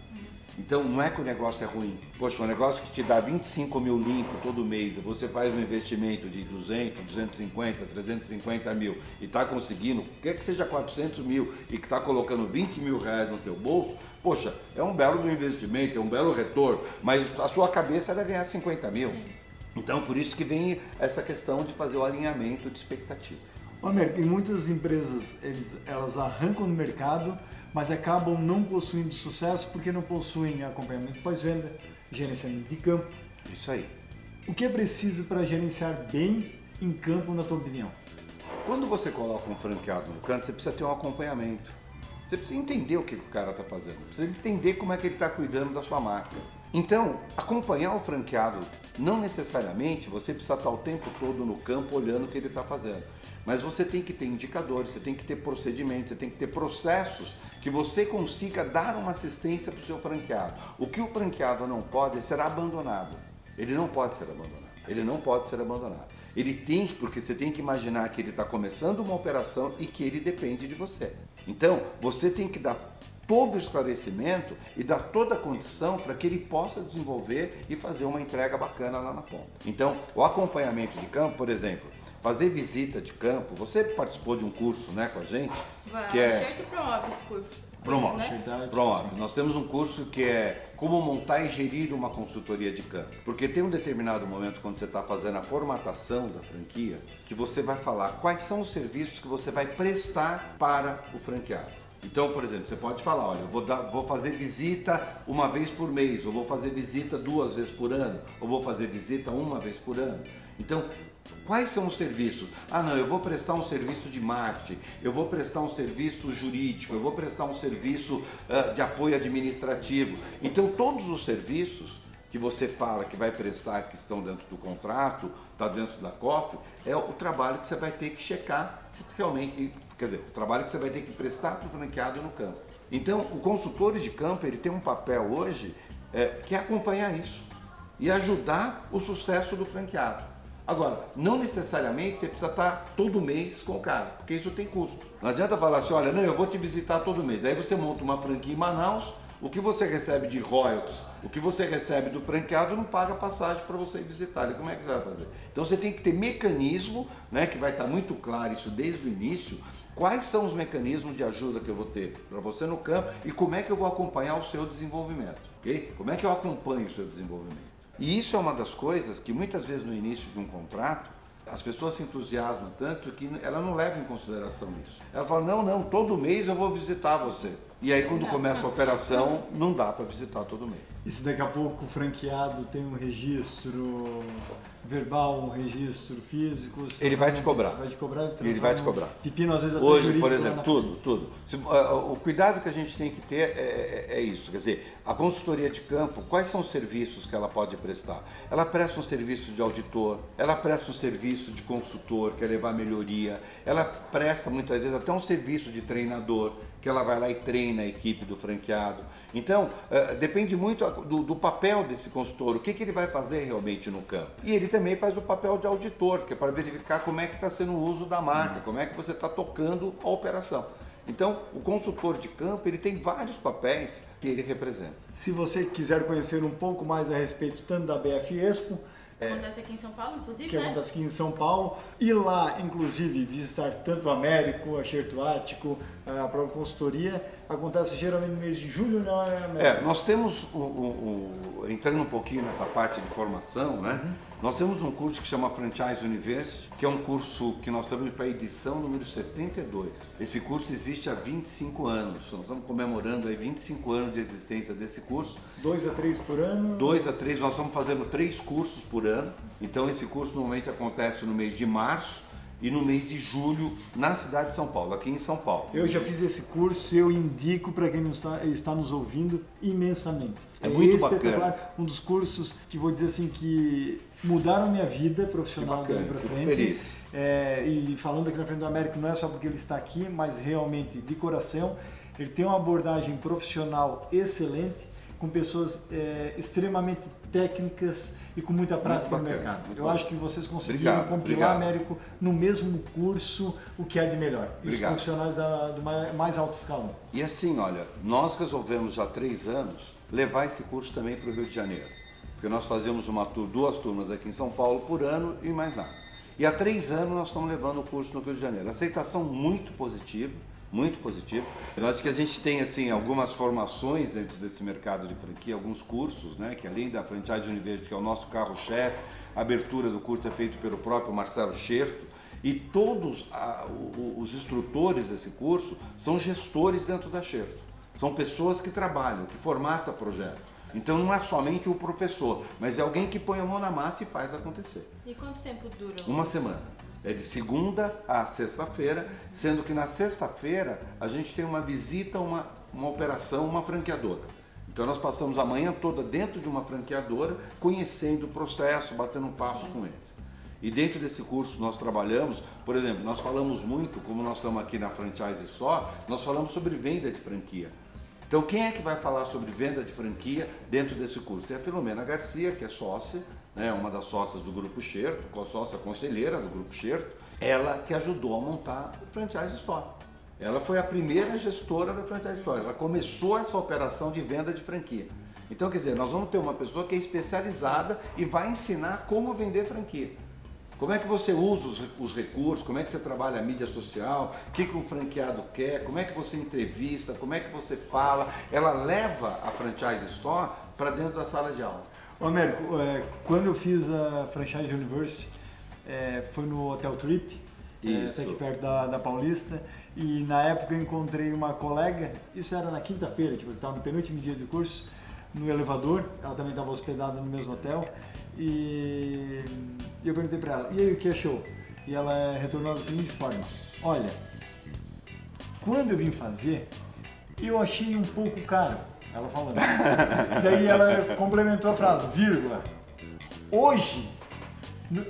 Então não é que o negócio é ruim. Poxa, um negócio que te dá 25 mil limpo todo mês, você faz um investimento de 200, 250, 350 mil e está conseguindo, quer que seja 400 mil e que está colocando 20 mil reais no teu bolso, poxa, é um belo investimento, é um belo retorno, mas a sua cabeça era ganhar 50 mil. Sim. Então por isso que vem essa questão de fazer o alinhamento de expectativa. Américo, em muitas empresas eles, elas arrancam no mercado mas acabam não possuindo sucesso porque não possuem acompanhamento pós-venda, gerenciamento de campo. Isso aí. O que é preciso para gerenciar bem em campo, na tua opinião? Quando você coloca um franqueado no canto, você precisa ter um acompanhamento. Você precisa entender o que o cara está fazendo, precisa entender como é que ele está cuidando da sua marca. Então, acompanhar o franqueado, não necessariamente você precisa estar o tempo todo no campo olhando o que ele está fazendo. Mas você tem que ter indicadores, você tem que ter procedimentos, você tem que ter processos que você consiga dar uma assistência para o seu franqueado. O que o franqueado não pode é ser abandonado. Ele não pode ser abandonado. Ele não pode ser abandonado. Ele tem, porque você tem que imaginar que ele está começando uma operação e que ele depende de você. Então, você tem que dar todo o esclarecimento e dar toda a condição para que ele possa desenvolver e fazer uma entrega bacana lá na ponta. Então, o acompanhamento de campo, por exemplo, fazer visita de campo, você participou de um curso né, com a gente, que é... promove esse curso. Promove. Né? Promove. Nós temos um curso que é como montar e gerir uma consultoria de campo. Porque tem um determinado momento quando você está fazendo a formatação da franquia que você vai falar quais são os serviços que você vai prestar para o franqueado. Então, por exemplo, você pode falar, olha, eu vou, dar, vou fazer visita uma vez por mês, ou vou fazer visita duas vezes por ano, ou vou fazer visita uma vez por ano. Então, Quais são os serviços? Ah, não, eu vou prestar um serviço de marketing, eu vou prestar um serviço jurídico, eu vou prestar um serviço uh, de apoio administrativo. Então, todos os serviços que você fala que vai prestar, que estão dentro do contrato, está dentro da COF, é o trabalho que você vai ter que checar se realmente, quer dizer, o trabalho que você vai ter que prestar para o franqueado no campo. Então, o consultor de campo ele tem um papel hoje é, que é acompanhar isso e ajudar o sucesso do franqueado. Agora, não necessariamente você precisa estar todo mês com o cara, porque isso tem custo. Não adianta falar assim, olha, não, eu vou te visitar todo mês. Aí você monta uma franquia em Manaus, o que você recebe de royalties, o que você recebe do franqueado não paga passagem para você visitar. Como é que você vai fazer? Então você tem que ter mecanismo, né, que vai estar muito claro isso desde o início, quais são os mecanismos de ajuda que eu vou ter para você no campo e como é que eu vou acompanhar o seu desenvolvimento, ok? Como é que eu acompanho o seu desenvolvimento? E isso é uma das coisas que muitas vezes no início de um contrato as pessoas se entusiasmam tanto que ela não leva em consideração isso. Ela fala: não, não, todo mês eu vou visitar você. E aí, quando começa a operação, não dá para visitar todo mês. E se daqui a pouco o franqueado tem um registro verbal, um registro físico. Ele vai te cobrar. Vai te cobrar. Ele vai te cobrar. Pepino às vezes até Hoje, por exemplo, tudo, tudo. Se, uh, o cuidado que a gente tem que ter é, é, é, isso. Quer dizer, a consultoria de campo, quais são os serviços que ela pode prestar? Ela presta um serviço de auditor, ela presta um serviço de consultor, que é levar melhoria, ela presta muitas vezes até um serviço de treinador, que ela vai lá e treina a equipe do franqueado. Então, uh, depende muito do, do, papel desse consultor, o que, que ele vai fazer realmente no campo. E ele também faz o papel de auditor, que é para verificar como é que está sendo o uso da marca, como é que você está tocando a operação. Então, o consultor de campo ele tem vários papéis que ele representa. Se você quiser conhecer um pouco mais a respeito tanto da BF Expo, é, acontece aqui em São Paulo, inclusive, que né? acontece aqui em São Paulo. E lá, inclusive, visitar tanto o Américo, a Xerto Ático, a própria consultoria, acontece geralmente no mês de julho, não é? É, nós temos, o, o, o, entrando um pouquinho nessa parte de formação, né? Uhum nós temos um curso que chama Franchise University, que é um curso que nós estamos para a edição número 72. Esse curso existe há 25 anos. Nós estamos comemorando aí 25 anos de existência desse curso. Dois a três por ano? Dois a três. Nós estamos fazendo três cursos por ano. Então esse curso normalmente acontece no mês de março e no mês de julho na cidade de São Paulo, aqui em São Paulo. Eu já fiz esse curso, eu indico para quem está, está nos ouvindo imensamente. É, é muito bacana. Um dos cursos que vou dizer assim que mudaram minha vida profissional daí para frente. Feliz. É, e falando aqui na frente do Américo, não é só porque ele está aqui, mas realmente de coração, ele tem uma abordagem profissional excelente, com pessoas é, extremamente técnicas e com muita prática bacana, no mercado. Eu bacana. acho que vocês conseguiram obrigado, compilar, obrigado. Américo, no mesmo curso o que é de melhor. Obrigado. Os profissionais da, do mais alto escalão. E assim, olha, nós resolvemos já há três anos levar esse curso também para o Rio de Janeiro. Porque nós fazemos uma duas turmas aqui em São Paulo por ano e mais nada. E há três anos nós estamos levando o curso no Rio de Janeiro. Aceitação muito positiva, muito positiva. Eu acho que a gente tem assim algumas formações dentro desse mercado de franquia, alguns cursos, né, que além da Franchise University, que é o nosso carro-chefe, a abertura do curso é feito pelo próprio Marcelo Scherto, e todos a, os instrutores desse curso são gestores dentro da Scherto. São pessoas que trabalham, que formatam projetos. Então não é somente o professor, mas é alguém que põe a mão na massa e faz acontecer. E quanto tempo dura? Uma semana. É de segunda a sexta-feira, sendo que na sexta-feira a gente tem uma visita, uma, uma operação, uma franqueadora. Então nós passamos a manhã toda dentro de uma franqueadora, conhecendo o processo, batendo um papo Sim. com eles. E dentro desse curso nós trabalhamos, por exemplo, nós falamos muito, como nós estamos aqui na Franchise Store, nós falamos sobre venda de franquia. Então, quem é que vai falar sobre venda de franquia dentro desse curso? É a Filomena Garcia, que é sócia, né, uma das sócias do Grupo Xerto, sócia conselheira do Grupo Xerto, ela que ajudou a montar o Franchise Store. Ela foi a primeira gestora da Franchise Store. Ela começou essa operação de venda de franquia. Então, quer dizer, nós vamos ter uma pessoa que é especializada e vai ensinar como vender franquia. Como é que você usa os, os, recursos, como é que você trabalha a mídia social, o que, que um franqueado quer, como é que você entrevista, como é que você fala. Ela leva a franchise store para dentro da sala de aula. Ô Américo, é, quando eu fiz a Franchise University, é, foi no Hotel Trip, isso. É, aqui perto da, da Paulista, e na época eu encontrei uma colega, isso era na quinta-feira, tipo, estava no penúltimo dia de curso, no elevador, ela também estava hospedada no mesmo hotel, e eu perguntei para ela, e aí o que achou? E ela retornou da seguinte forma, olha, quando eu vim fazer, eu achei um pouco caro, ela falando. Daí ela complementou a frase, vírgula, hoje,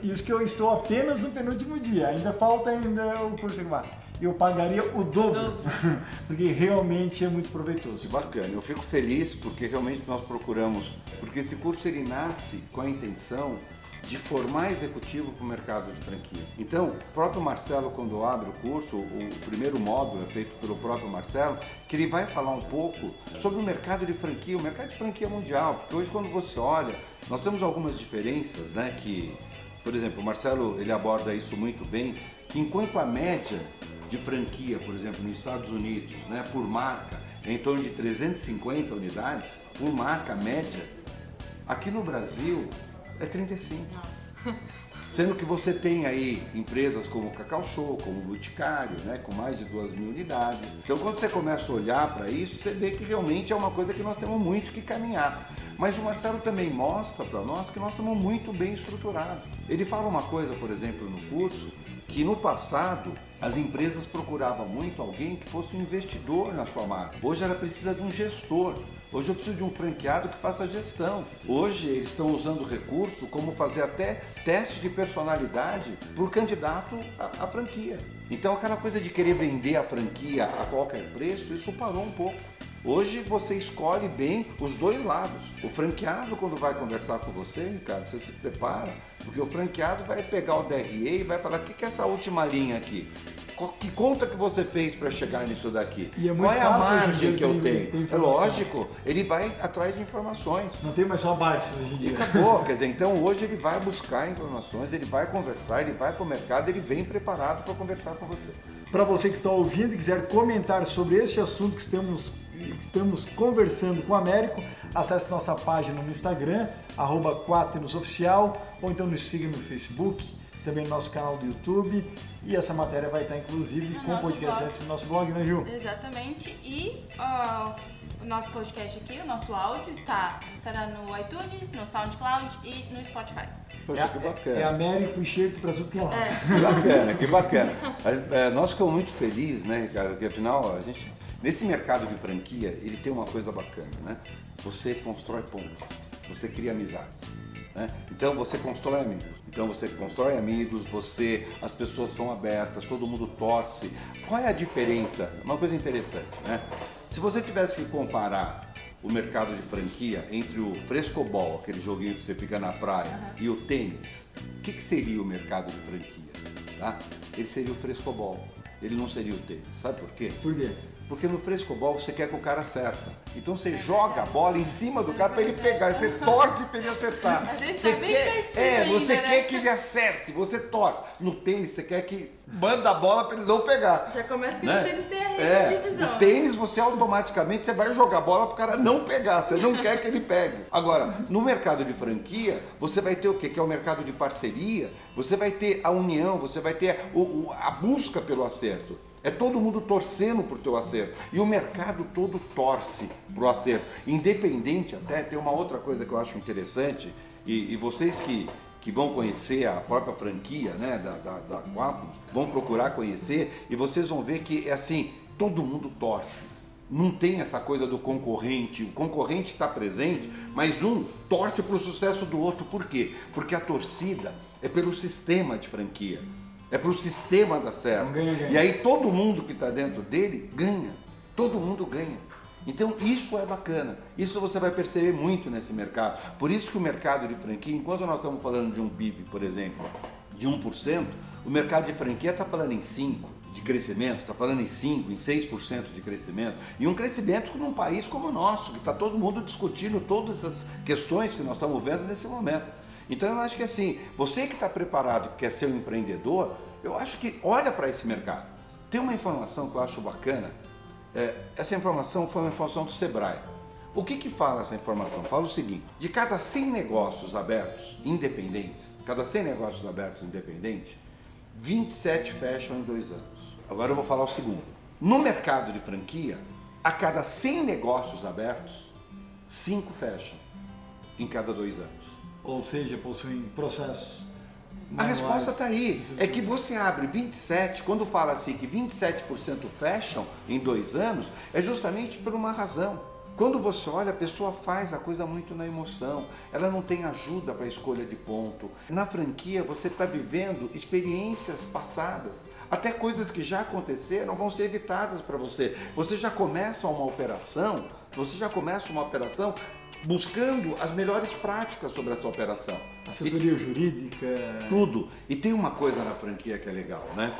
isso que eu estou apenas no penúltimo dia, ainda falta ainda o curso acabar eu pagaria o dobro, porque realmente é muito proveitoso. Bacana, eu fico feliz porque realmente nós procuramos, porque esse curso ele nasce com a intenção de formar executivo para o mercado de franquia. Então, o próprio Marcelo, quando abre o curso, o primeiro módulo é feito pelo próprio Marcelo, que ele vai falar um pouco sobre o mercado de franquia, o mercado de franquia mundial, porque hoje quando você olha, nós temos algumas diferenças, né, que, por exemplo, o Marcelo ele aborda isso muito bem, que enquanto a média de franquia, por exemplo, nos Estados Unidos, né, por marca, é em torno de 350 unidades, por marca média, aqui no Brasil é 35. Nossa. Sendo que você tem aí empresas como o Cacau Show, como o Boticário, né, com mais de 2 mil unidades. Então, quando você começa a olhar para isso, você vê que realmente é uma coisa que nós temos muito que caminhar. Mas o Marcelo também mostra para nós que nós estamos muito bem estruturados. Ele fala uma coisa, por exemplo, no curso, que no passado as empresas procuravam muito alguém que fosse um investidor na sua marca. Hoje ela precisa de um gestor. Hoje eu preciso de um franqueado que faça gestão. Hoje eles estão usando recurso como fazer até teste de personalidade para o candidato à, à franquia. Então aquela coisa de querer vender a franquia a qualquer preço, isso parou um pouco. Hoje você escolhe bem os dois lados. O franqueado, quando vai conversar com você, Ricardo, você se prepara, porque o franqueado vai pegar o DRE e vai falar: o que é essa última linha aqui? Que conta que você fez para chegar nisso daqui? É Qual é a margem que eu tem, tenho? Tem é lógico, ele vai atrás de informações. Não tem mais só base hoje em dia. E acabou, quer dizer, então hoje ele vai buscar informações, ele vai conversar, ele vai para o mercado, ele vem preparado para conversar com você. Para você que está ouvindo e quiser comentar sobre este assunto que estamos estamos conversando com o Américo, acesse nossa página no Instagram, arroba Oficial, ou então nos siga no Facebook, também no nosso canal do YouTube. E essa matéria vai estar, inclusive, no com o podcast no nosso blog, né, Ju? Exatamente. E uh, o nosso podcast aqui, o nosso áudio, está, estará no iTunes, no SoundCloud e no Spotify. Poxa, é, que bacana. É Américo enxerto para tudo que é lá. É. Que bacana, que bacana. É, nós ficamos muito felizes, né, cara? Porque afinal, a gente Nesse mercado de franquia, ele tem uma coisa bacana, né? Você constrói pontes, você cria amizades. Né? Então você constrói amigos. Então você constrói amigos, você, as pessoas são abertas, todo mundo torce. Qual é a diferença? Uma coisa interessante, né? Se você tivesse que comparar o mercado de franquia entre o frescobol, aquele joguinho que você fica na praia, e o tênis, o que, que seria o mercado de franquia? Tá? Ele seria o frescobol. Ele não seria o tênis. Sabe por quê? Por quê? Porque no frescobol você quer que o cara acerta. Então você joga a bola em cima do cara para ele pegar. Você torce para ele acertar. Às vezes você tá quer, é, você ainda, quer né? que ele acerte, você torce. No tênis você quer que manda a bola para ele não pegar. Já começa que né? no tênis tem a rede é, de divisão. No tênis você automaticamente você vai jogar a bola para o cara não pegar. Você não quer que ele pegue. Agora, no mercado de franquia, você vai ter o quê? Que é o mercado de parceria. Você vai ter a união, você vai ter o, o, a busca pelo acerto. É todo mundo torcendo por teu acerto. E o mercado todo torce pro acerto. Independente até, tem uma outra coisa que eu acho interessante, e, e vocês que, que vão conhecer a própria franquia né, da, da, da Quapo, vão procurar conhecer, e vocês vão ver que é assim, todo mundo torce. Não tem essa coisa do concorrente, o concorrente está presente, mas um torce para o sucesso do outro. Por quê? Porque a torcida é pelo sistema de franquia. É para o sistema dar certo. Ganha, ganha. E aí todo mundo que está dentro dele ganha. Todo mundo ganha. Então isso é bacana. Isso você vai perceber muito nesse mercado. Por isso que o mercado de franquia, enquanto nós estamos falando de um PIB, por exemplo, de 1%, o mercado de franquia está falando em 5%. de crescimento, está falando em 5%, em 6% de crescimento, e um crescimento num país como o nosso, que está todo mundo discutindo todas as questões que nós estamos vendo nesse momento. Então eu acho que assim, você que está preparado, que quer ser um empreendedor, eu acho que olha para esse mercado. Tem uma informação que eu acho bacana, é, essa informação foi uma informação do Sebrae. O que, que fala essa informação? Fala o seguinte: de cada 100 negócios abertos independentes, cada 100 negócios abertos independentes, 27 fecham em dois anos. Agora eu vou falar o segundo. No mercado de franquia, a cada 100 negócios abertos, 5 fecham em cada dois anos. Ou seja, possuem processos. A resposta está aí. É que você abre 27, quando fala assim que 27% fecham em dois anos, é justamente por uma razão. Quando você olha, a pessoa faz a coisa muito na emoção, ela não tem ajuda para a escolha de ponto. Na franquia, você está vivendo experiências passadas, até coisas que já aconteceram vão ser evitadas para você. Você já começa uma operação, você já começa uma operação buscando as melhores práticas sobre essa operação. Assessoria e, jurídica. Tudo. E tem uma coisa na franquia que é legal, né?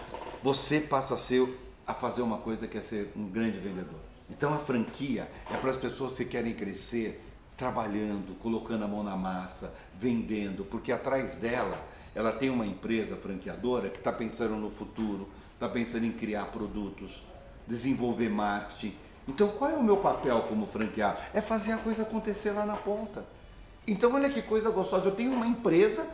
Você passa a, ser, a fazer uma coisa que é ser um grande vendedor. Então a franquia é para as pessoas que querem crescer trabalhando, colocando a mão na massa, vendendo, porque atrás dela ela tem uma empresa franqueadora que está pensando no futuro, está pensando em criar produtos, desenvolver marketing. Então qual é o meu papel como franqueado? É fazer a coisa acontecer lá na ponta. Então olha que coisa gostosa, eu tenho uma empresa,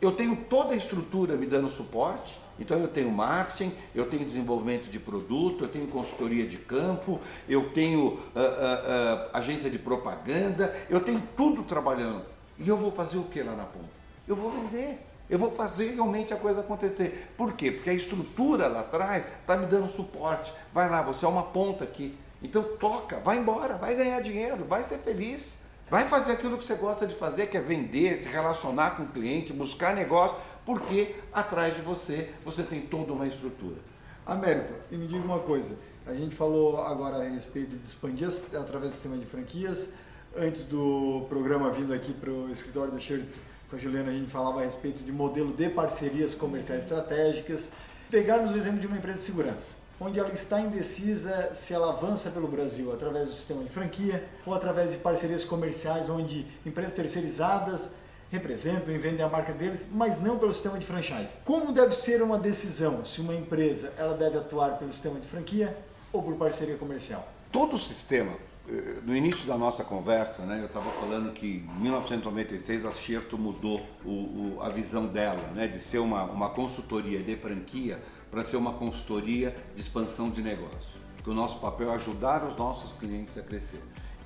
eu tenho toda a estrutura me dando suporte, então eu tenho marketing, eu tenho desenvolvimento de produto, eu tenho consultoria de campo, eu tenho uh, uh, uh, agência de propaganda, eu tenho tudo trabalhando. E eu vou fazer o que lá na ponta? Eu vou vender. Eu vou fazer realmente a coisa acontecer. Por quê? Porque a estrutura lá atrás está me dando suporte. Vai lá, você é uma ponta aqui. Então toca, vai embora, vai ganhar dinheiro, vai ser feliz. Vai fazer aquilo que você gosta de fazer, que é vender, se relacionar com o cliente, buscar negócio porque atrás de você você tem toda uma estrutura. Américo, e me diga uma coisa, a gente falou agora a respeito de expandir através do sistema de franquias, antes do programa vindo aqui para o escritório da Sher com a Juliana, a gente falava a respeito de modelo de parcerias comerciais estratégicas. Pegarmos o exemplo de uma empresa de segurança, onde ela está indecisa se ela avança pelo Brasil através do sistema de franquia ou através de parcerias comerciais, onde empresas terceirizadas representam e vendem a marca deles, mas não pelo sistema de franchise. Como deve ser uma decisão se uma empresa ela deve atuar pelo sistema de franquia ou por parceria comercial? Todo o sistema, eh, no início da nossa conversa, né, eu estava falando que em 1996 a Xerto mudou o, o, a visão dela, né, de ser uma, uma consultoria de franquia para ser uma consultoria de expansão de negócio. Que o nosso papel é ajudar os nossos clientes a crescer.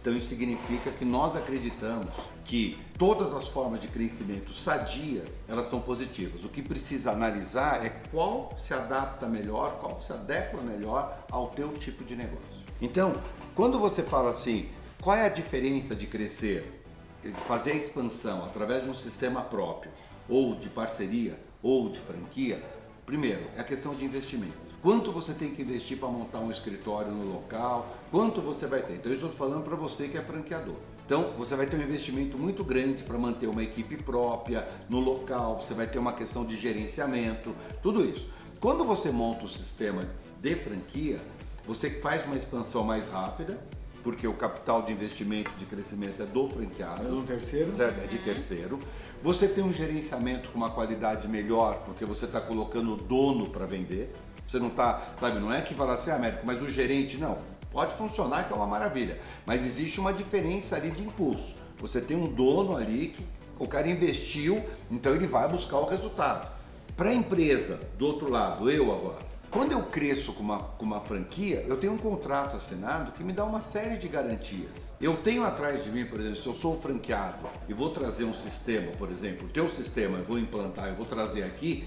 Então isso significa que nós acreditamos que todas as formas de crescimento sadia, elas são positivas. O que precisa analisar é qual se adapta melhor, qual se adequa melhor ao teu tipo de negócio. Então, quando você fala assim, qual é a diferença de crescer, de fazer a expansão através de um sistema próprio, ou de parceria, ou de franquia, primeiro, é a questão de investimento quanto você tem que investir para montar um escritório no local, quanto você vai ter. Então, eu estou falando para você que é franqueador. Então, você vai ter um investimento muito grande para manter uma equipe própria no local, você vai ter uma questão de gerenciamento, tudo isso. Quando você monta o sistema de franquia, você faz uma expansão mais rápida, porque o capital de investimento de crescimento é do franqueado. É do terceiro. Certo? É de terceiro. Você tem um gerenciamento com uma qualidade melhor, porque você está colocando o dono para vender. Você não está, sabe, não é que falar assim, Américo, mas o gerente, não. Pode funcionar, que é uma maravilha. Mas existe uma diferença ali de impulso. Você tem um dono ali que o cara investiu, então ele vai buscar o resultado. Para a empresa, do outro lado, eu agora, quando eu cresço com uma, com uma franquia, eu tenho um contrato assinado que me dá uma série de garantias. Eu tenho atrás de mim, por exemplo, se eu sou franqueado e vou trazer um sistema, por exemplo, o teu sistema eu vou implantar, eu vou trazer aqui,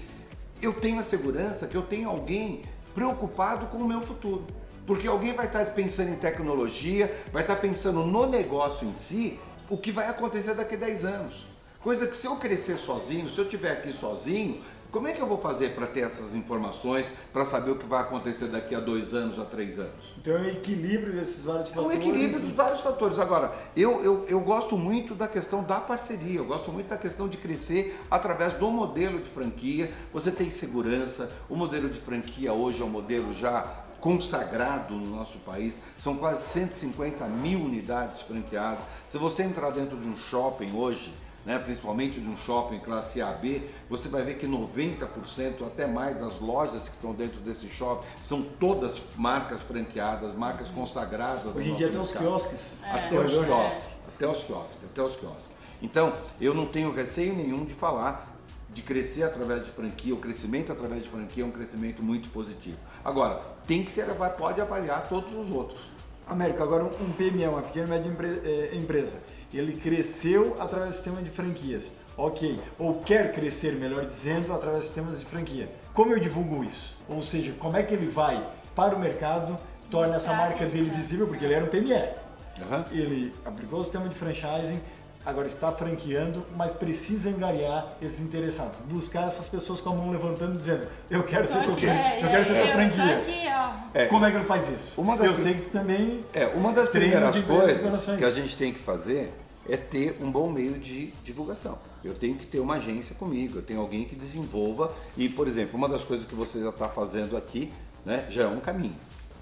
eu tenho a segurança que eu tenho alguém preocupado com o meu futuro. Porque alguém vai estar pensando em tecnologia, vai estar pensando no negócio em si, o que vai acontecer daqui a 10 anos. Coisa que se eu crescer sozinho, se eu estiver aqui sozinho, Como é que eu vou fazer para ter essas informações, para saber o que vai acontecer daqui a dois anos, a três anos? Então é equilíbrio desses vários É fatores. um equilíbrio dos vários fatores. Agora, eu, eu, eu gosto muito da questão da parceria, eu gosto muito da questão de crescer através do modelo de franquia. Você tem segurança, o modelo de franquia hoje é um modelo já consagrado no nosso país, são quase 150 mil unidades franqueadas. Se você entrar dentro de um shopping hoje, né, principalmente de um shopping classe AB, você vai ver que 90% até mais das lojas que estão dentro desse shopping são todas marcas franqueadas, marcas consagradas. no Hoje em dia até os quiosques. Até os quiosques, até os quiosques, até os quiosques. Então, eu não tenho receio nenhum de falar de crescer através de franquia, o crescimento através de franquia é um crescimento muito positivo. Agora, tem que ser, pode avaliar todos os outros. Américo, agora um PME, uma pequena e média eh, empresa, ele cresceu através do sistema de franquias, ok, ou quer crescer, melhor dizendo, através de sistemas de franquia. Como eu divulgo isso? Ou seja, como é que ele vai para o mercado, torna essa marca ele, dele né? visível, porque ele era um PME. Aham. Ele aplicou o sistema de franchising, agora está franqueando, mas precisa angariar esses interessados, buscar essas pessoas com a mão levantando dizendo, eu quero ser tua, fran- É, eu quero ser tua eu franquia. aqui. É, Como é que ele faz isso? Uma das eu sei que tu também É, uma das primeiras coisas que a gente tem que fazer é ter um bom meio de divulgação. Eu tenho que ter uma agência comigo, eu tenho alguém que desenvolva e, por exemplo, uma das coisas que você já está fazendo aqui, né, já é um caminho.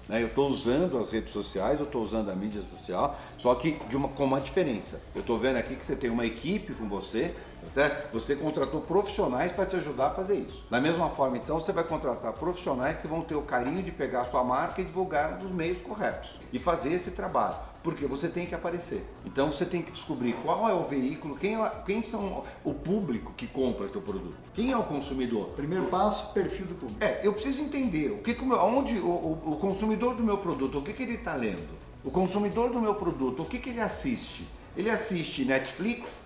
Né? Eu estou usando as redes sociais, eu estou usando a mídia social, só que de uma, com uma diferença. Eu estou vendo aqui que você tem uma equipe com você, tá certo? Você contratou profissionais para te ajudar a fazer isso. Da mesma forma, então, você vai contratar profissionais que vão ter o carinho de pegar a sua marca e divulgar nos meios corretos e fazer esse trabalho. Porque você tem que aparecer. Então você tem que descobrir qual é o veículo, quem, é, quem são o público que compra teu produto, quem é o consumidor. Primeiro passo, perfil do público. É, eu preciso entender o que, que onde o, o- o consumidor do meu produto, o que, que ele está lendo? O consumidor do meu produto, o que, que ele assiste? Ele assiste Netflix?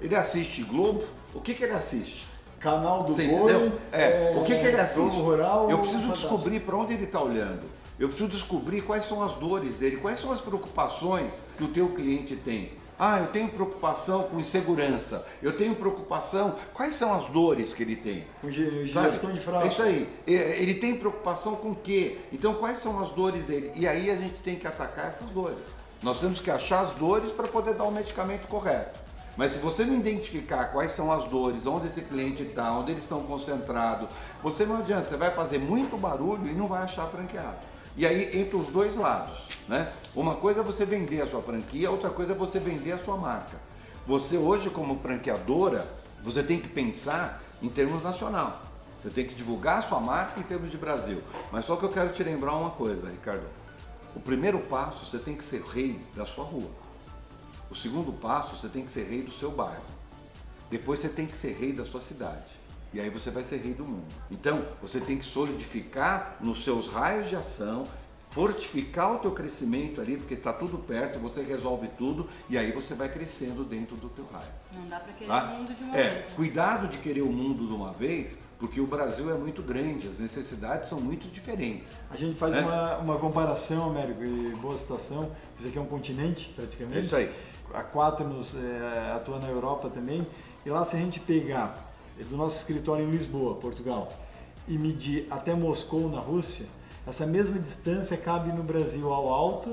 Ele assiste Globo? O que, que ele assiste? Canal do Você Boi, entendeu? É, o que, que ele assiste? Globo Rural, eu preciso Fantástico. descobrir para onde ele está olhando. Eu preciso descobrir quais são as dores dele, quais são as preocupações que o teu cliente tem. Ah, eu tenho preocupação com insegurança. Eu tenho preocupação. Quais são as dores que ele tem? Com gestão de fraude. É isso aí. É, Ele tem preocupação com o quê? Então, quais são as dores dele? E aí a gente tem que atacar essas dores. Nós temos que achar as dores para poder dar o medicamento correto. Mas se você não identificar quais são as dores, onde esse cliente está, onde eles estão concentrados, você não adianta, você vai fazer muito barulho e não vai achar franqueado. E aí entre os dois lados, né? Uma coisa é você vender a sua franquia, outra coisa é você vender a sua marca. Você hoje como franqueadora, você tem que pensar em termos nacional. Você tem que divulgar a sua marca em termos de Brasil. Mas só que eu quero te lembrar uma coisa, Ricardo. O primeiro passo, você tem que ser rei da sua rua. O segundo passo, você tem que ser rei do seu bairro. Depois você tem que ser rei da sua cidade. E aí você vai ser rei do mundo. Então, você tem que solidificar nos seus raios de ação, fortificar o teu crescimento ali, porque está tudo perto, você resolve tudo e aí você vai crescendo dentro do teu raio. Não dá pra querer Tá? o mundo de uma é, vez. né? cuidado de querer o mundo de uma vez, porque o Brasil é muito grande, as necessidades são muito diferentes. A gente faz É. uma, uma comparação, Américo, e boa citação. Isso aqui é um continente, praticamente. É isso aí. A Quaternos é, atua na Europa também. E lá, se a gente pegar do nosso escritório em Lisboa, Portugal, e medir até Moscou, na Rússia, essa mesma distância cabe no Brasil ao alto,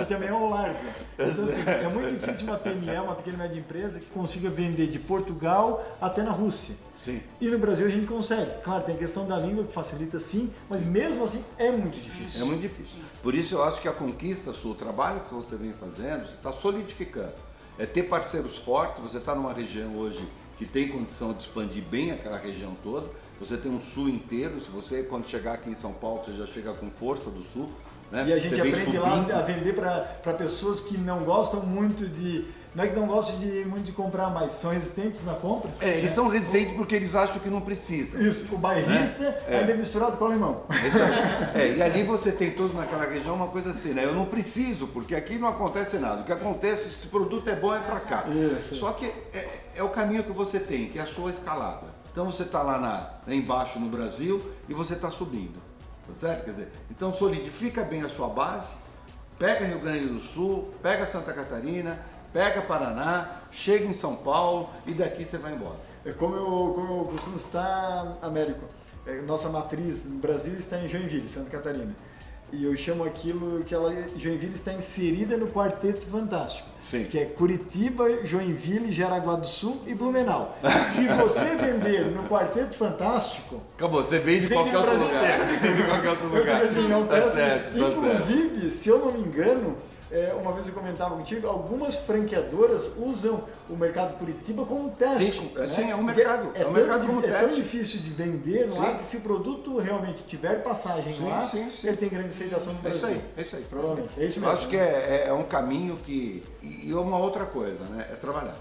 e também ao largo. Então, assim, é muito difícil uma PME, uma pequena e média empresa, que consiga vender de Portugal até na Rússia. Sim. E no Brasil a gente consegue. Claro, tem a questão da língua que facilita sim, mas mesmo assim é muito difícil. É muito difícil. Por isso eu acho que a conquista sua, o trabalho que você vem fazendo, você está solidificando. É ter parceiros fortes, você está numa região hoje que tem condição de expandir bem aquela região toda. Você tem um sul inteiro, se você quando chegar aqui em São Paulo, você já chega com força do sul. Né? E a gente aprende subindo. lá a vender para pessoas que não gostam muito de. Não é que não gostam de, muito de comprar, mas são resistentes na compra. É, eles são resistentes porque eles acham que não precisa. Isso, o bairrista É. ainda é misturado com o alemão. Aí. É, e ali você tem tudo naquela região uma coisa assim, né? Eu não preciso, porque aqui não acontece nada. O que acontece, se o produto é bom, é pra cá. Isso. Só que é, é o caminho que você tem, que é a sua escalada. Então você está lá, lá embaixo no Brasil e você está subindo. Tá certo? Quer dizer, então solidifica bem a sua base, pega Rio Grande do Sul, pega Santa Catarina, pega Paraná, chega em São Paulo e daqui você vai embora. É como eu, como eu costumo estar, Américo. É, nossa matriz no Brasil está em Joinville, Santa Catarina. E eu chamo aquilo que ela, Joinville está inserida no Quarteto Fantástico. Sim. Que é Curitiba, Joinville, Jaraguá do Sul e Blumenau. Se você vender no Quarteto Fantástico, Acabou, você vende Vende qualquer outro lugar. Vende qualquer outro eu lugar. digo assim, não Tá certo, tá certo. Inclusive, se eu não me engano, é, uma vez eu comentava contigo, algumas franqueadoras usam o mercado Curitiba como teste. Sim, é, sim, é um mercado, é um tão mercado di- como é tão teste. difícil de vender lá que se o produto realmente tiver passagem Sim, lá, sim, sim. ele tem grande aceitação no É Brasil. isso aí, é isso aí. Provavelmente, é isso Eu mesmo. acho que é, é- é um caminho que. E e uma outra coisa, né? É trabalhar.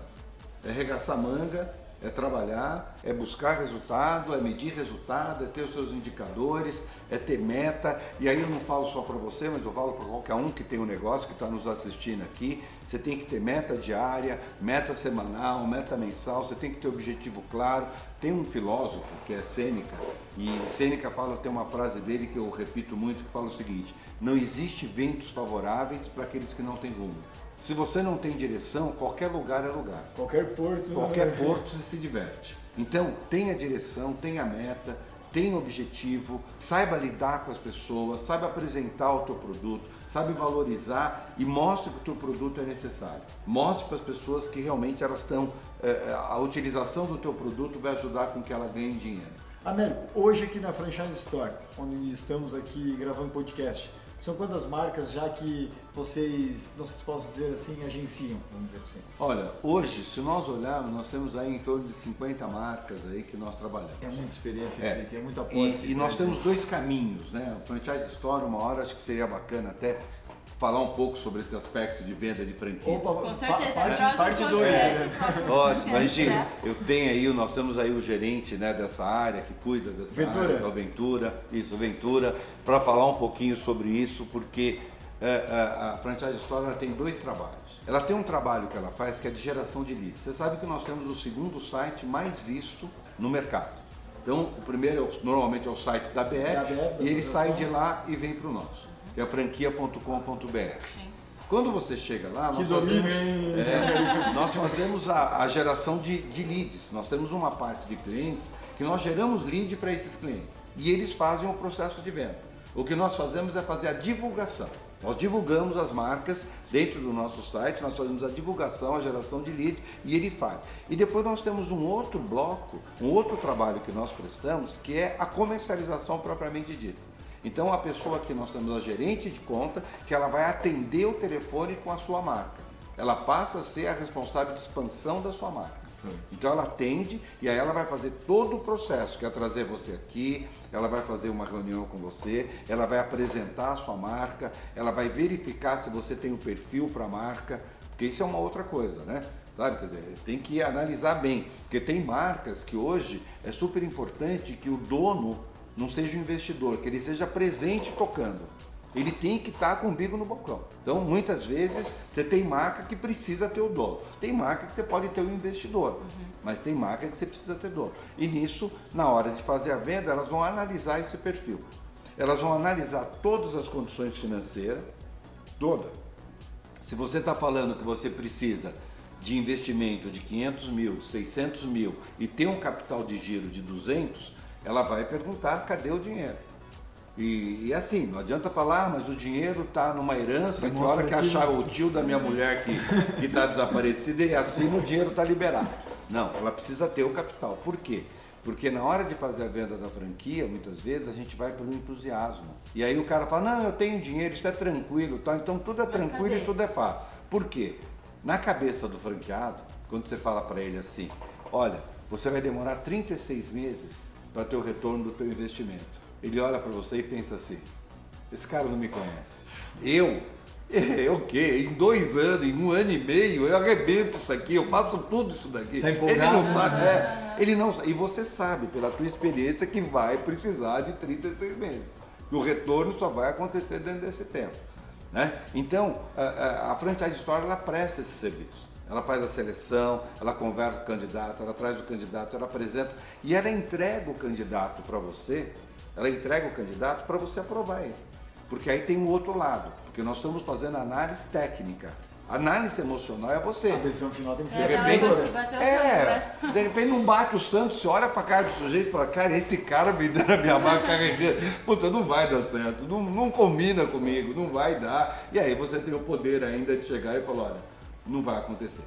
É arregaçar manga, é trabalhar, é buscar resultado, é medir resultado, é ter os seus indicadores, é ter meta. E aí eu não falo só para você, mas eu falo para qualquer um que tem um negócio, que está nos assistindo aqui. Você tem que ter meta diária, meta semanal, meta mensal, você tem que ter objetivo claro. Tem um filósofo que é Sêneca, e Sêneca fala, tem uma frase dele que eu repito muito, que fala o seguinte: não existe ventos favoráveis para aqueles que não têm rumo. Se você não tem direção, qualquer lugar é lugar. Qualquer porto. Qualquer né? porto você se diverte. Então, tenha direção, tenha meta, tenha objetivo, saiba lidar com as pessoas, saiba apresentar o teu produto, saiba valorizar e mostre que o teu produto é necessário. Mostre para as pessoas que realmente elas estão, eh, a utilização do teu produto vai ajudar com que ela ganhe dinheiro. Américo, hoje aqui na Franchise Store, onde estamos aqui gravando podcast, são quantas marcas já que vocês, não se posso dizer assim, agenciam, vamos dizer assim? Olha, hoje, se nós olharmos, nós temos aí em torno de 50 marcas aí que nós trabalhamos. É muita experiência, É. É muita porta. E, e nós temos dois caminhos, né? O franchise store, uma hora acho que seria bacana até falar um pouco sobre esse aspecto de venda de franquia. Opa, Com certeza, pa- parte, próximo parte dois, podcast, né? próximo Ótimo, podcast, imagina, né? eu tenho aí, nós temos aí o gerente né, dessa área, que cuida dessa Ventura. área, é Ventura, isso, Ventura, para falar um pouquinho sobre isso, porque é, é, a Franchise Store tem dois trabalhos. Ela tem um trabalho que ela faz que é de geração de leads. Você sabe que nós temos o segundo site mais visto no mercado. Então, o primeiro é o- normalmente é o site da BF, Da BF, da e ele sai de lá e vem para o nosso, é franquia.com.br. Quando você chega lá, nós fazemos, é, nós fazemos a, a geração de, de leads. Nós temos uma parte de clientes que nós geramos lead para esses clientes e eles fazem o processo de venda. O que nós fazemos é fazer a divulgação. Nós divulgamos as marcas dentro do nosso site, nós fazemos a divulgação, a geração de lead e ele faz. E depois nós temos um outro bloco, um outro trabalho que nós prestamos, que é a comercialização propriamente dita. Então a pessoa que nós temos a gerente de conta, que ela vai atender o telefone com a sua marca. Ela passa a ser a responsável de expansão da sua marca. Então ela atende e aí ela vai fazer todo o processo, que é trazer você aqui, ela vai fazer uma reunião com você, ela vai apresentar a sua marca, ela vai verificar se você tem o perfil para a marca, porque isso é uma outra coisa, né? Sabe, quer dizer, tem que analisar bem, porque tem marcas que hoje é super importante que o dono não seja o investidor, que ele seja presente tocando. Ele tem que estar com o umbigo no balcão. Então, muitas vezes, você tem marca que precisa ter o dono. Tem marca que você pode ter o investidor, mas tem marca que você precisa ter dono. E nisso, na hora de fazer a venda, elas vão analisar esse perfil. Elas vão analisar todas as condições financeiras, toda. Se você está falando que você precisa de investimento de 500 mil, 600 mil e tem um capital de giro de 200, ela vai perguntar cadê o dinheiro. E, e assim, não adianta falar, ah, mas o dinheiro está numa herança, que a hora que achar o tio da minha mulher que está desaparecido, ele assina, o dinheiro está liberado. Não, ela precisa ter o capital. Por quê? Porque na hora de fazer a venda da franquia, muitas vezes a gente vai pelo entusiasmo. E aí o cara fala, não, eu tenho dinheiro, isso é tranquilo, tá? então tudo é tranquilo cadê? e tudo é fácil. Por quê? Na cabeça do franqueado, quando você fala para ele assim, olha, você vai demorar 36 meses para ter o retorno do teu investimento. Ele olha para você e pensa assim, esse cara não me conhece. Eu? Eu o quê? Em dois anos, em um ano e meio, eu arrebento isso aqui, eu faço tudo isso daqui. Tá ele não né? sabe, é, ele não sabe. E você sabe, pela tua experiência, que vai precisar de 36 meses. E o retorno só vai acontecer dentro desse tempo. Né? Então, a, a, a franchise store ela presta esse serviço. Ela faz a seleção, ela conversa com o candidato, ela traz o candidato, ela apresenta e ela entrega o candidato para você, ela entrega o candidato para você aprovar ele. Porque aí tem o outro lado, porque nós estamos fazendo análise técnica. Análise emocional é você. A decisão final tem que De ser É, repente, não, se bater é, santo, de repente não bate o santo, você olha pra cara do sujeito e fala, cara, esse cara me dando a minha mão carregando, puta, não vai dar certo, não, não combina comigo, não vai dar. E aí você tem o poder ainda de chegar e falar, olha, não vai acontecer.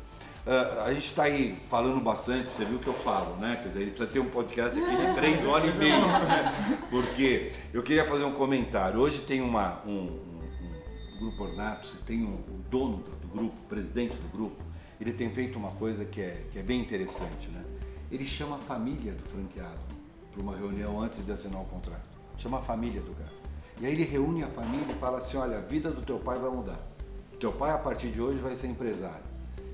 Ah, a gente está aí falando bastante, você viu que eu falo, né? Quer dizer, ele precisa ter um podcast aqui de três horas e meia, né? Porque eu queria fazer um comentário. Hoje tem uma, um, um- um grupo Ornato, você tem um, o dono do, grupo, o presidente do grupo, ele tem feito uma coisa que é, que é bem interessante, né? Ele chama a família do franqueado para uma reunião antes de assinar o contrato. Chama a família do cara. E aí ele reúne a família e fala assim, olha, a vida do teu pai vai mudar. Teu pai, a partir de hoje, vai ser empresário.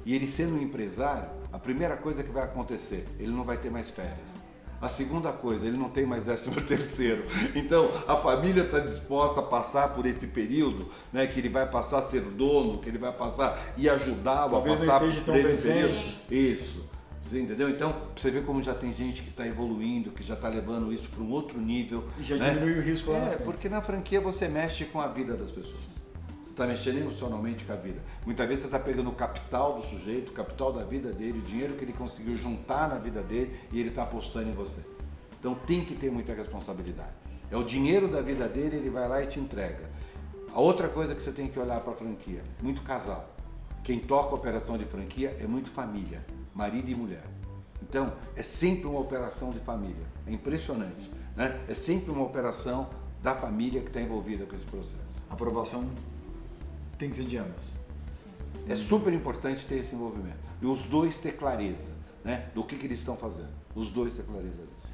E ele sendo um empresário, a primeira coisa que vai acontecer, ele não vai ter mais férias. A segunda coisa, ele não tem mais décimo terceiro. Então, a família está disposta a passar por esse período, né, que ele vai passar a ser dono, que ele vai passar e ajudá-lo a passar por esse presente. período. Isso. Você entendeu? Então, você vê como já tem gente que está evoluindo, que já está levando isso para um outro nível. E já né? diminui o risco lá É, porque na franquia você mexe com a vida das pessoas. Está mexendo emocionalmente com a vida. Muitas vezes você está pegando o capital do sujeito, o capital da vida dele, o dinheiro que ele conseguiu juntar na vida dele e ele está apostando em você. Então tem que ter muita responsabilidade. É o dinheiro da vida dele, ele vai lá e te entrega. A outra coisa que você tem que olhar para a franquia, muito casal. Quem toca a operação de franquia é muito família, marido e mulher. Então, é sempre uma operação de família. É impressionante. Né? É sempre uma operação da família que está envolvida com esse processo. Aprovação tem que ser de ambos. É super importante ter esse envolvimento. E os dois ter clareza né, do que, que eles estão fazendo. Os dois ter clareza disso.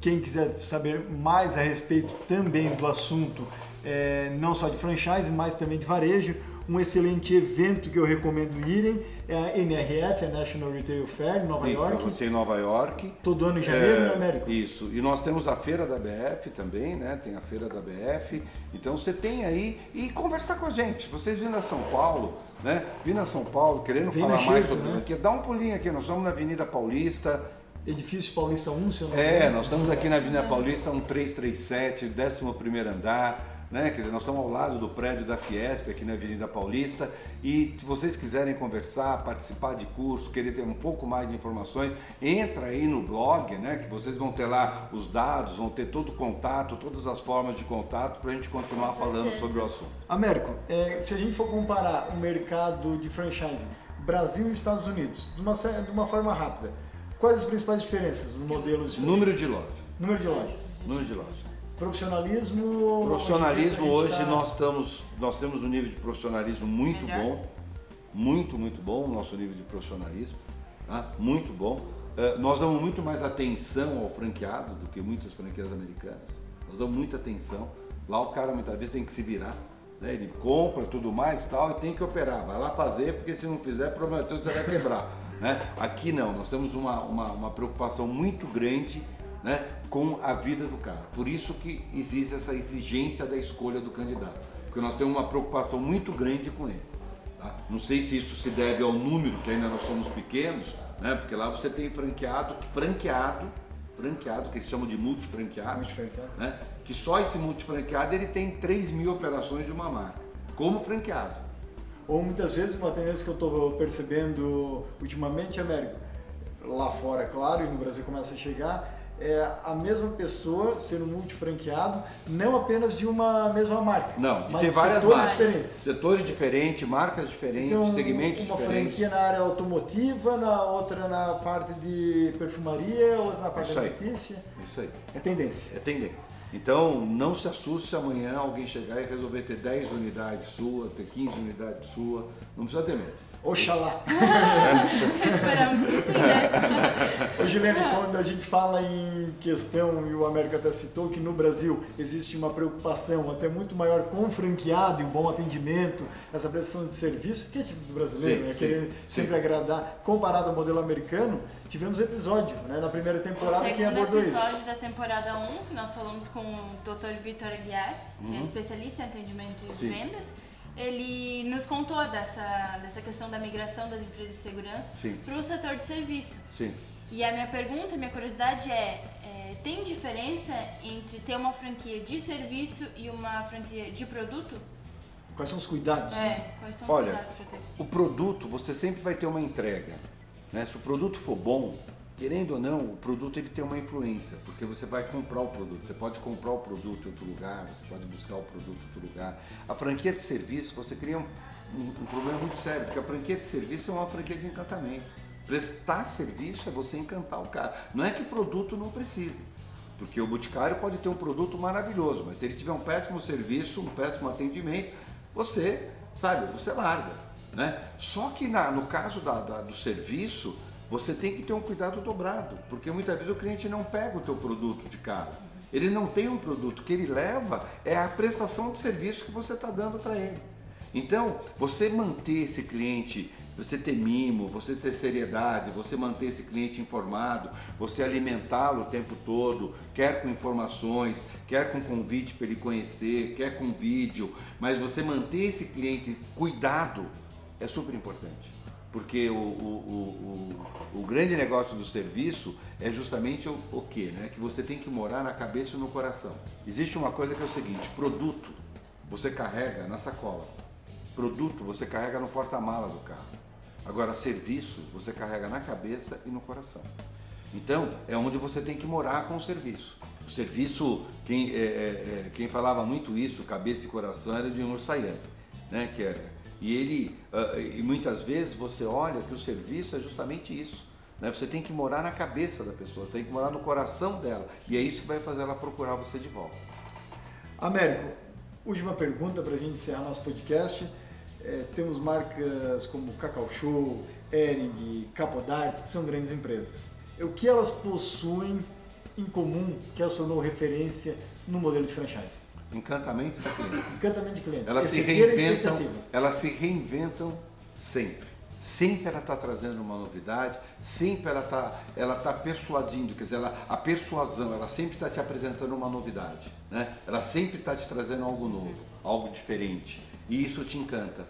Quem quiser saber mais a respeito também do assunto, é, não só de franchise, mas também de varejo, um excelente evento que eu recomendo irem é a NRF, a National Retail Fair, em Nova E York, Você em Nova York. todo ano em janeiro, É, né, Américo? Isso. E nós temos a feira da BF também, né? Tem a feira da BF. Então você tem aí e conversar com a gente. Vocês vindo a São Paulo, né? Vindo a São Paulo, querendo Vem falar no mais jeito, sobre né? franquia, dá um pulinho aqui. Nós estamos na Avenida Paulista. Edifício Paulista 1, se eu não É, nós estamos aqui na Avenida Paulista, um 337, 11 andar. Né? Quer dizer, nós estamos ao lado do prédio da Fiesp, aqui na Avenida Paulista. E se vocês quiserem conversar, participar de curso, querer ter um pouco mais de informações, entra aí no blog, né? Que vocês vão ter lá os dados, vão ter todo o contato, todas as formas de contato para a gente continuar falando sobre o assunto. Américo, é, se a gente for comparar o mercado de franchising Brasil e Estados Unidos, de uma, de uma forma rápida, quais as principais diferenças dos modelos de Número de loja. número de lojas? Número de loja. Profissionalismo. Profissionalismo hoje tá- nós estamos, nós temos um nível de profissionalismo muito Melhor. bom, muito muito bom o nosso nível de profissionalismo, tá? muito bom. Eh, nós damos muito mais atenção ao franqueado do que muitas franquias americanas. Nós damos muita atenção. Lá o cara muitas vezes tem que se virar. né? Ele compra tudo mais e tal e tem que operar. Vai lá fazer, porque se não fizer, prometeu você vai quebrar. né? Aqui não, nós temos uma, uma, uma preocupação muito grande né, com a vida do cara. Por isso que existe essa exigência da escolha do candidato. Porque nós temos uma preocupação muito grande com ele. tá? Não sei se isso se deve ao número, que ainda nós somos pequenos, né? porque lá você tem franqueado, que franqueado, franqueado, que eles chamam de multifranqueado, Multifranqueado. né? que só esse multifranqueado ele tem 3 mil operações de uma marca, como franqueado. Ou muitas vezes uma tendência que eu estou percebendo ultimamente, Américo, lá fora, é claro, e no Brasil começa a chegar, é a mesma pessoa um multifranqueado, não apenas de uma mesma marca, Não, de mas ter várias setores marcas, diferentes. setores diferentes, marcas diferentes, Então, segmentos uma diferentes. franquia na área automotiva, na outra na parte de perfumaria, outra na parte Isso alimentícia. Isso aí. É tendência. É tendência. Então, não se assuste se amanhã alguém chegar e resolver ter 10 unidades sua, ter 15 unidades sua. Não precisa ter medo. Oxalá. Esperamos que sim, né? Ô Gilene, quando a gente fala em questão, e o América até citou, que no Brasil existe uma preocupação até muito maior com o franqueado e o bom atendimento, essa prestação de serviço, que é tipo do brasileiro, Sim, né? sim, Querer sim. sempre agradar, comparado ao modelo americano, tivemos episódio né? na primeira O temporada que segundo abordou isso. episódio da temporada 1, que nós falamos com o Dr. Vitor Aguiar, que é especialista em atendimento e Uhum. Sim. vendas, ele nos contou dessa, dessa questão da migração das empresas de segurança para o setor de serviço. Sim. E a minha pergunta, minha curiosidade é, é, tem diferença entre ter uma franquia de serviço e uma franquia de produto? Quais são os cuidados? É, quais são Olha, os cuidados para ter? O produto, você sempre vai ter uma entrega. Né? Se o produto for bom, querendo ou não, o produto ele tem uma influência, porque você vai comprar o produto. Você pode comprar o produto em outro lugar, você pode buscar o produto em outro lugar. A franquia de serviço, você cria um, um, um problema muito sério, porque a franquia de serviço é uma franquia de encantamento. Prestar serviço é você encantar o cara. Não é que produto não precise. Porque o Boticário pode ter um produto maravilhoso, mas se ele tiver um péssimo serviço, um péssimo atendimento, você, sabe, você larga. Né? Só que na, no caso da, da, do serviço, você tem que ter um cuidado dobrado, porque muitas vezes o cliente não pega o teu produto de cara. Ele não tem um produto, o que ele leva é a prestação de serviço que você está dando para ele. Então, você manter esse cliente você ter mimo, você ter seriedade, você manter esse cliente informado, você alimentá-lo o tempo todo, quer com informações, quer com convite para ele conhecer, quer com vídeo, mas você manter esse cliente cuidado é super importante. Porque o, o, o, o grande negócio do serviço é justamente o, o que? Né? Que você tem que morar na cabeça e no coração. Existe uma coisa que é o seguinte: produto você carrega na sacola, produto você carrega no porta-mala do carro. Agora, serviço você carrega na cabeça e no coração. Então, é onde você tem que morar com o serviço. O serviço, quem, é, é, é quem falava muito isso, cabeça e coração, era Dino Sayane, né? Que é, e ele, uh, e muitas vezes você olha que o serviço é justamente isso. Né? Você tem que morar na cabeça da pessoa, você tem que morar no coração dela. E é isso que vai fazer ela procurar você de volta. Américo, última pergunta para a gente encerrar nosso podcast. É, temos marcas como Cacau Show, Ering, Capodart, que são grandes empresas. O que elas possuem em comum que as tornou referência no modelo de franchise? Encantamento de cliente. Encantamento de cliente. Elas se reinventam. Elas se reinventam sempre. Sempre ela está trazendo uma novidade, sempre ela está ela tá persuadindo, quer dizer, ela, a persuasão, ela sempre está te apresentando uma novidade, né? Ela sempre está te trazendo algo novo, algo diferente. E isso te encanta.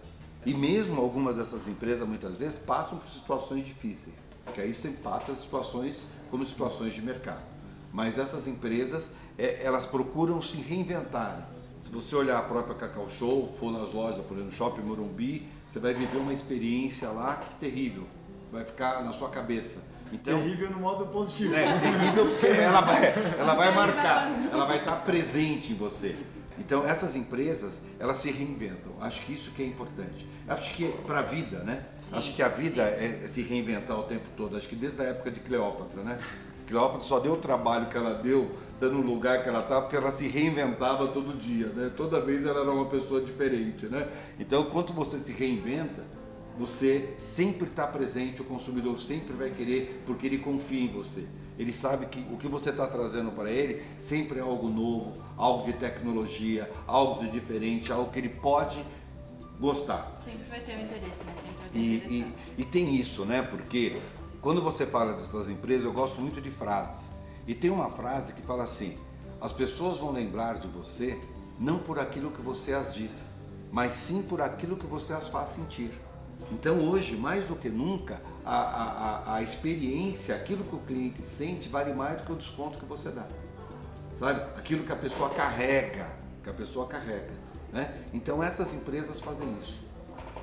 E mesmo algumas dessas empresas, muitas vezes, passam por situações difíceis, que aí você passa situações como situações de mercado. Mas essas empresas, é, elas procuram se reinventar. Se você olhar a própria Cacau Show, for nas lojas, por exemplo, no Shopping Morumbi, você vai viver uma experiência lá que terrível, vai ficar na sua cabeça. Então, terrível no modo positivo. É, terrível porque ela vai, ela vai marcar, ela vai estar presente em você. Então essas empresas, elas se reinventam. Acho que isso que é importante. Acho que para a vida, né? Sim, Acho que a vida é, é, se reinventar o tempo todo. Acho que desde a época de Cleópatra, né? Cleópatra só deu o trabalho que ela deu, dando o lugar que ela estava, porque ela se reinventava todo dia, né? Toda vez ela era uma pessoa diferente, né? Então, quando você se reinventa, você sempre está presente, o consumidor sempre vai querer, porque ele confia em você. Ele sabe que o que você está trazendo para ele sempre é algo novo, algo de tecnologia, algo de diferente, algo que ele pode gostar. Sempre vai ter um interesse, né? Sempre vai ter e, e, e tem isso, né? Porque quando você fala dessas empresas, eu gosto muito de frases. E tem uma frase que fala assim: as pessoas vão lembrar de você não por aquilo que você as diz, mas sim por aquilo que você as faz sentir. Então hoje, mais do que nunca, a, a, a experiência, aquilo que o cliente sente, vale mais do que o desconto que você dá. Sabe? Aquilo que a pessoa carrega, que a pessoa carrega. Né? Então essas empresas fazem isso.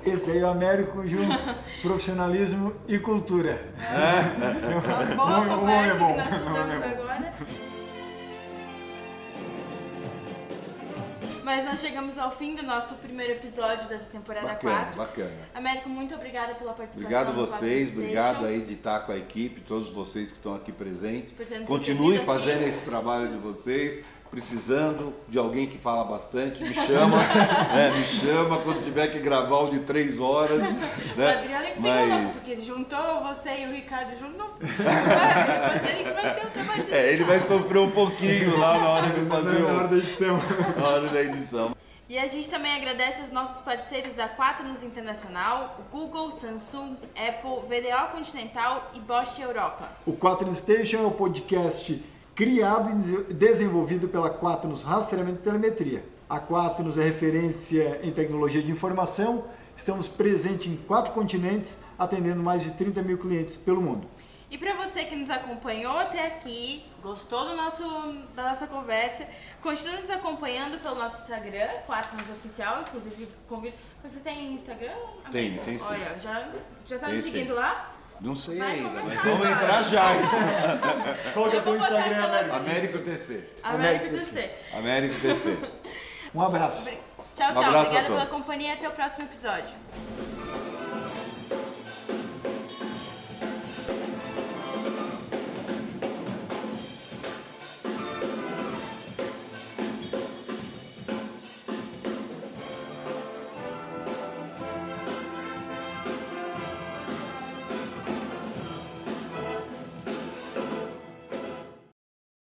Esse daí é o Américo Jun, profissionalismo e cultura. É. é. Uma boa o homem é bom. Mas nós chegamos ao fim do nosso primeiro episódio dessa temporada bacana, 4. Bacana. Américo, muito obrigada pela participação. Obrigado a vocês, obrigado aí de estar com a equipe, todos vocês que estão aqui presentes. Continue fazendo aqui. esse trabalho de vocês precisando de alguém que fala bastante, me chama, né, me chama quando tiver que gravar o de três horas. Né? O Adriano que Mas... não, porque juntou você e o Ricardo junto, não. Você ele vai ter o trabalho de É, ele vai sofrer um pouquinho lá na hora de fazer na hora da edição. Na hora da edição. E a gente também agradece os nossos parceiros da Quaternos Internacional, o Google, Samsung, Apple, VDO Continental e Bosch Europa. O Quaternos Station é o podcast criado e desenvolvido pela Quaternos Rastreamento e Telemetria. A Quaternos é referência em tecnologia de informação. Estamos presentes em quatro continentes, atendendo mais de 30 mil clientes pelo mundo. E para você que nos acompanhou até aqui, gostou do nosso, da nossa conversa, continue nos acompanhando pelo nosso Instagram, Quaternos Oficial, inclusive convido. Você tem Instagram? Tem, tem sim. Olha, já, já tá Tem nos sim. seguindo lá? Não sei Vai ainda, mas vamos agora. entrar já. então. Qual que é Eu o teu Instagram, Américo? Américo TC. América América DC. Américo TC. Um abraço. Tchau, Um tchau. a Obrigada pela companhia e até o próximo episódio.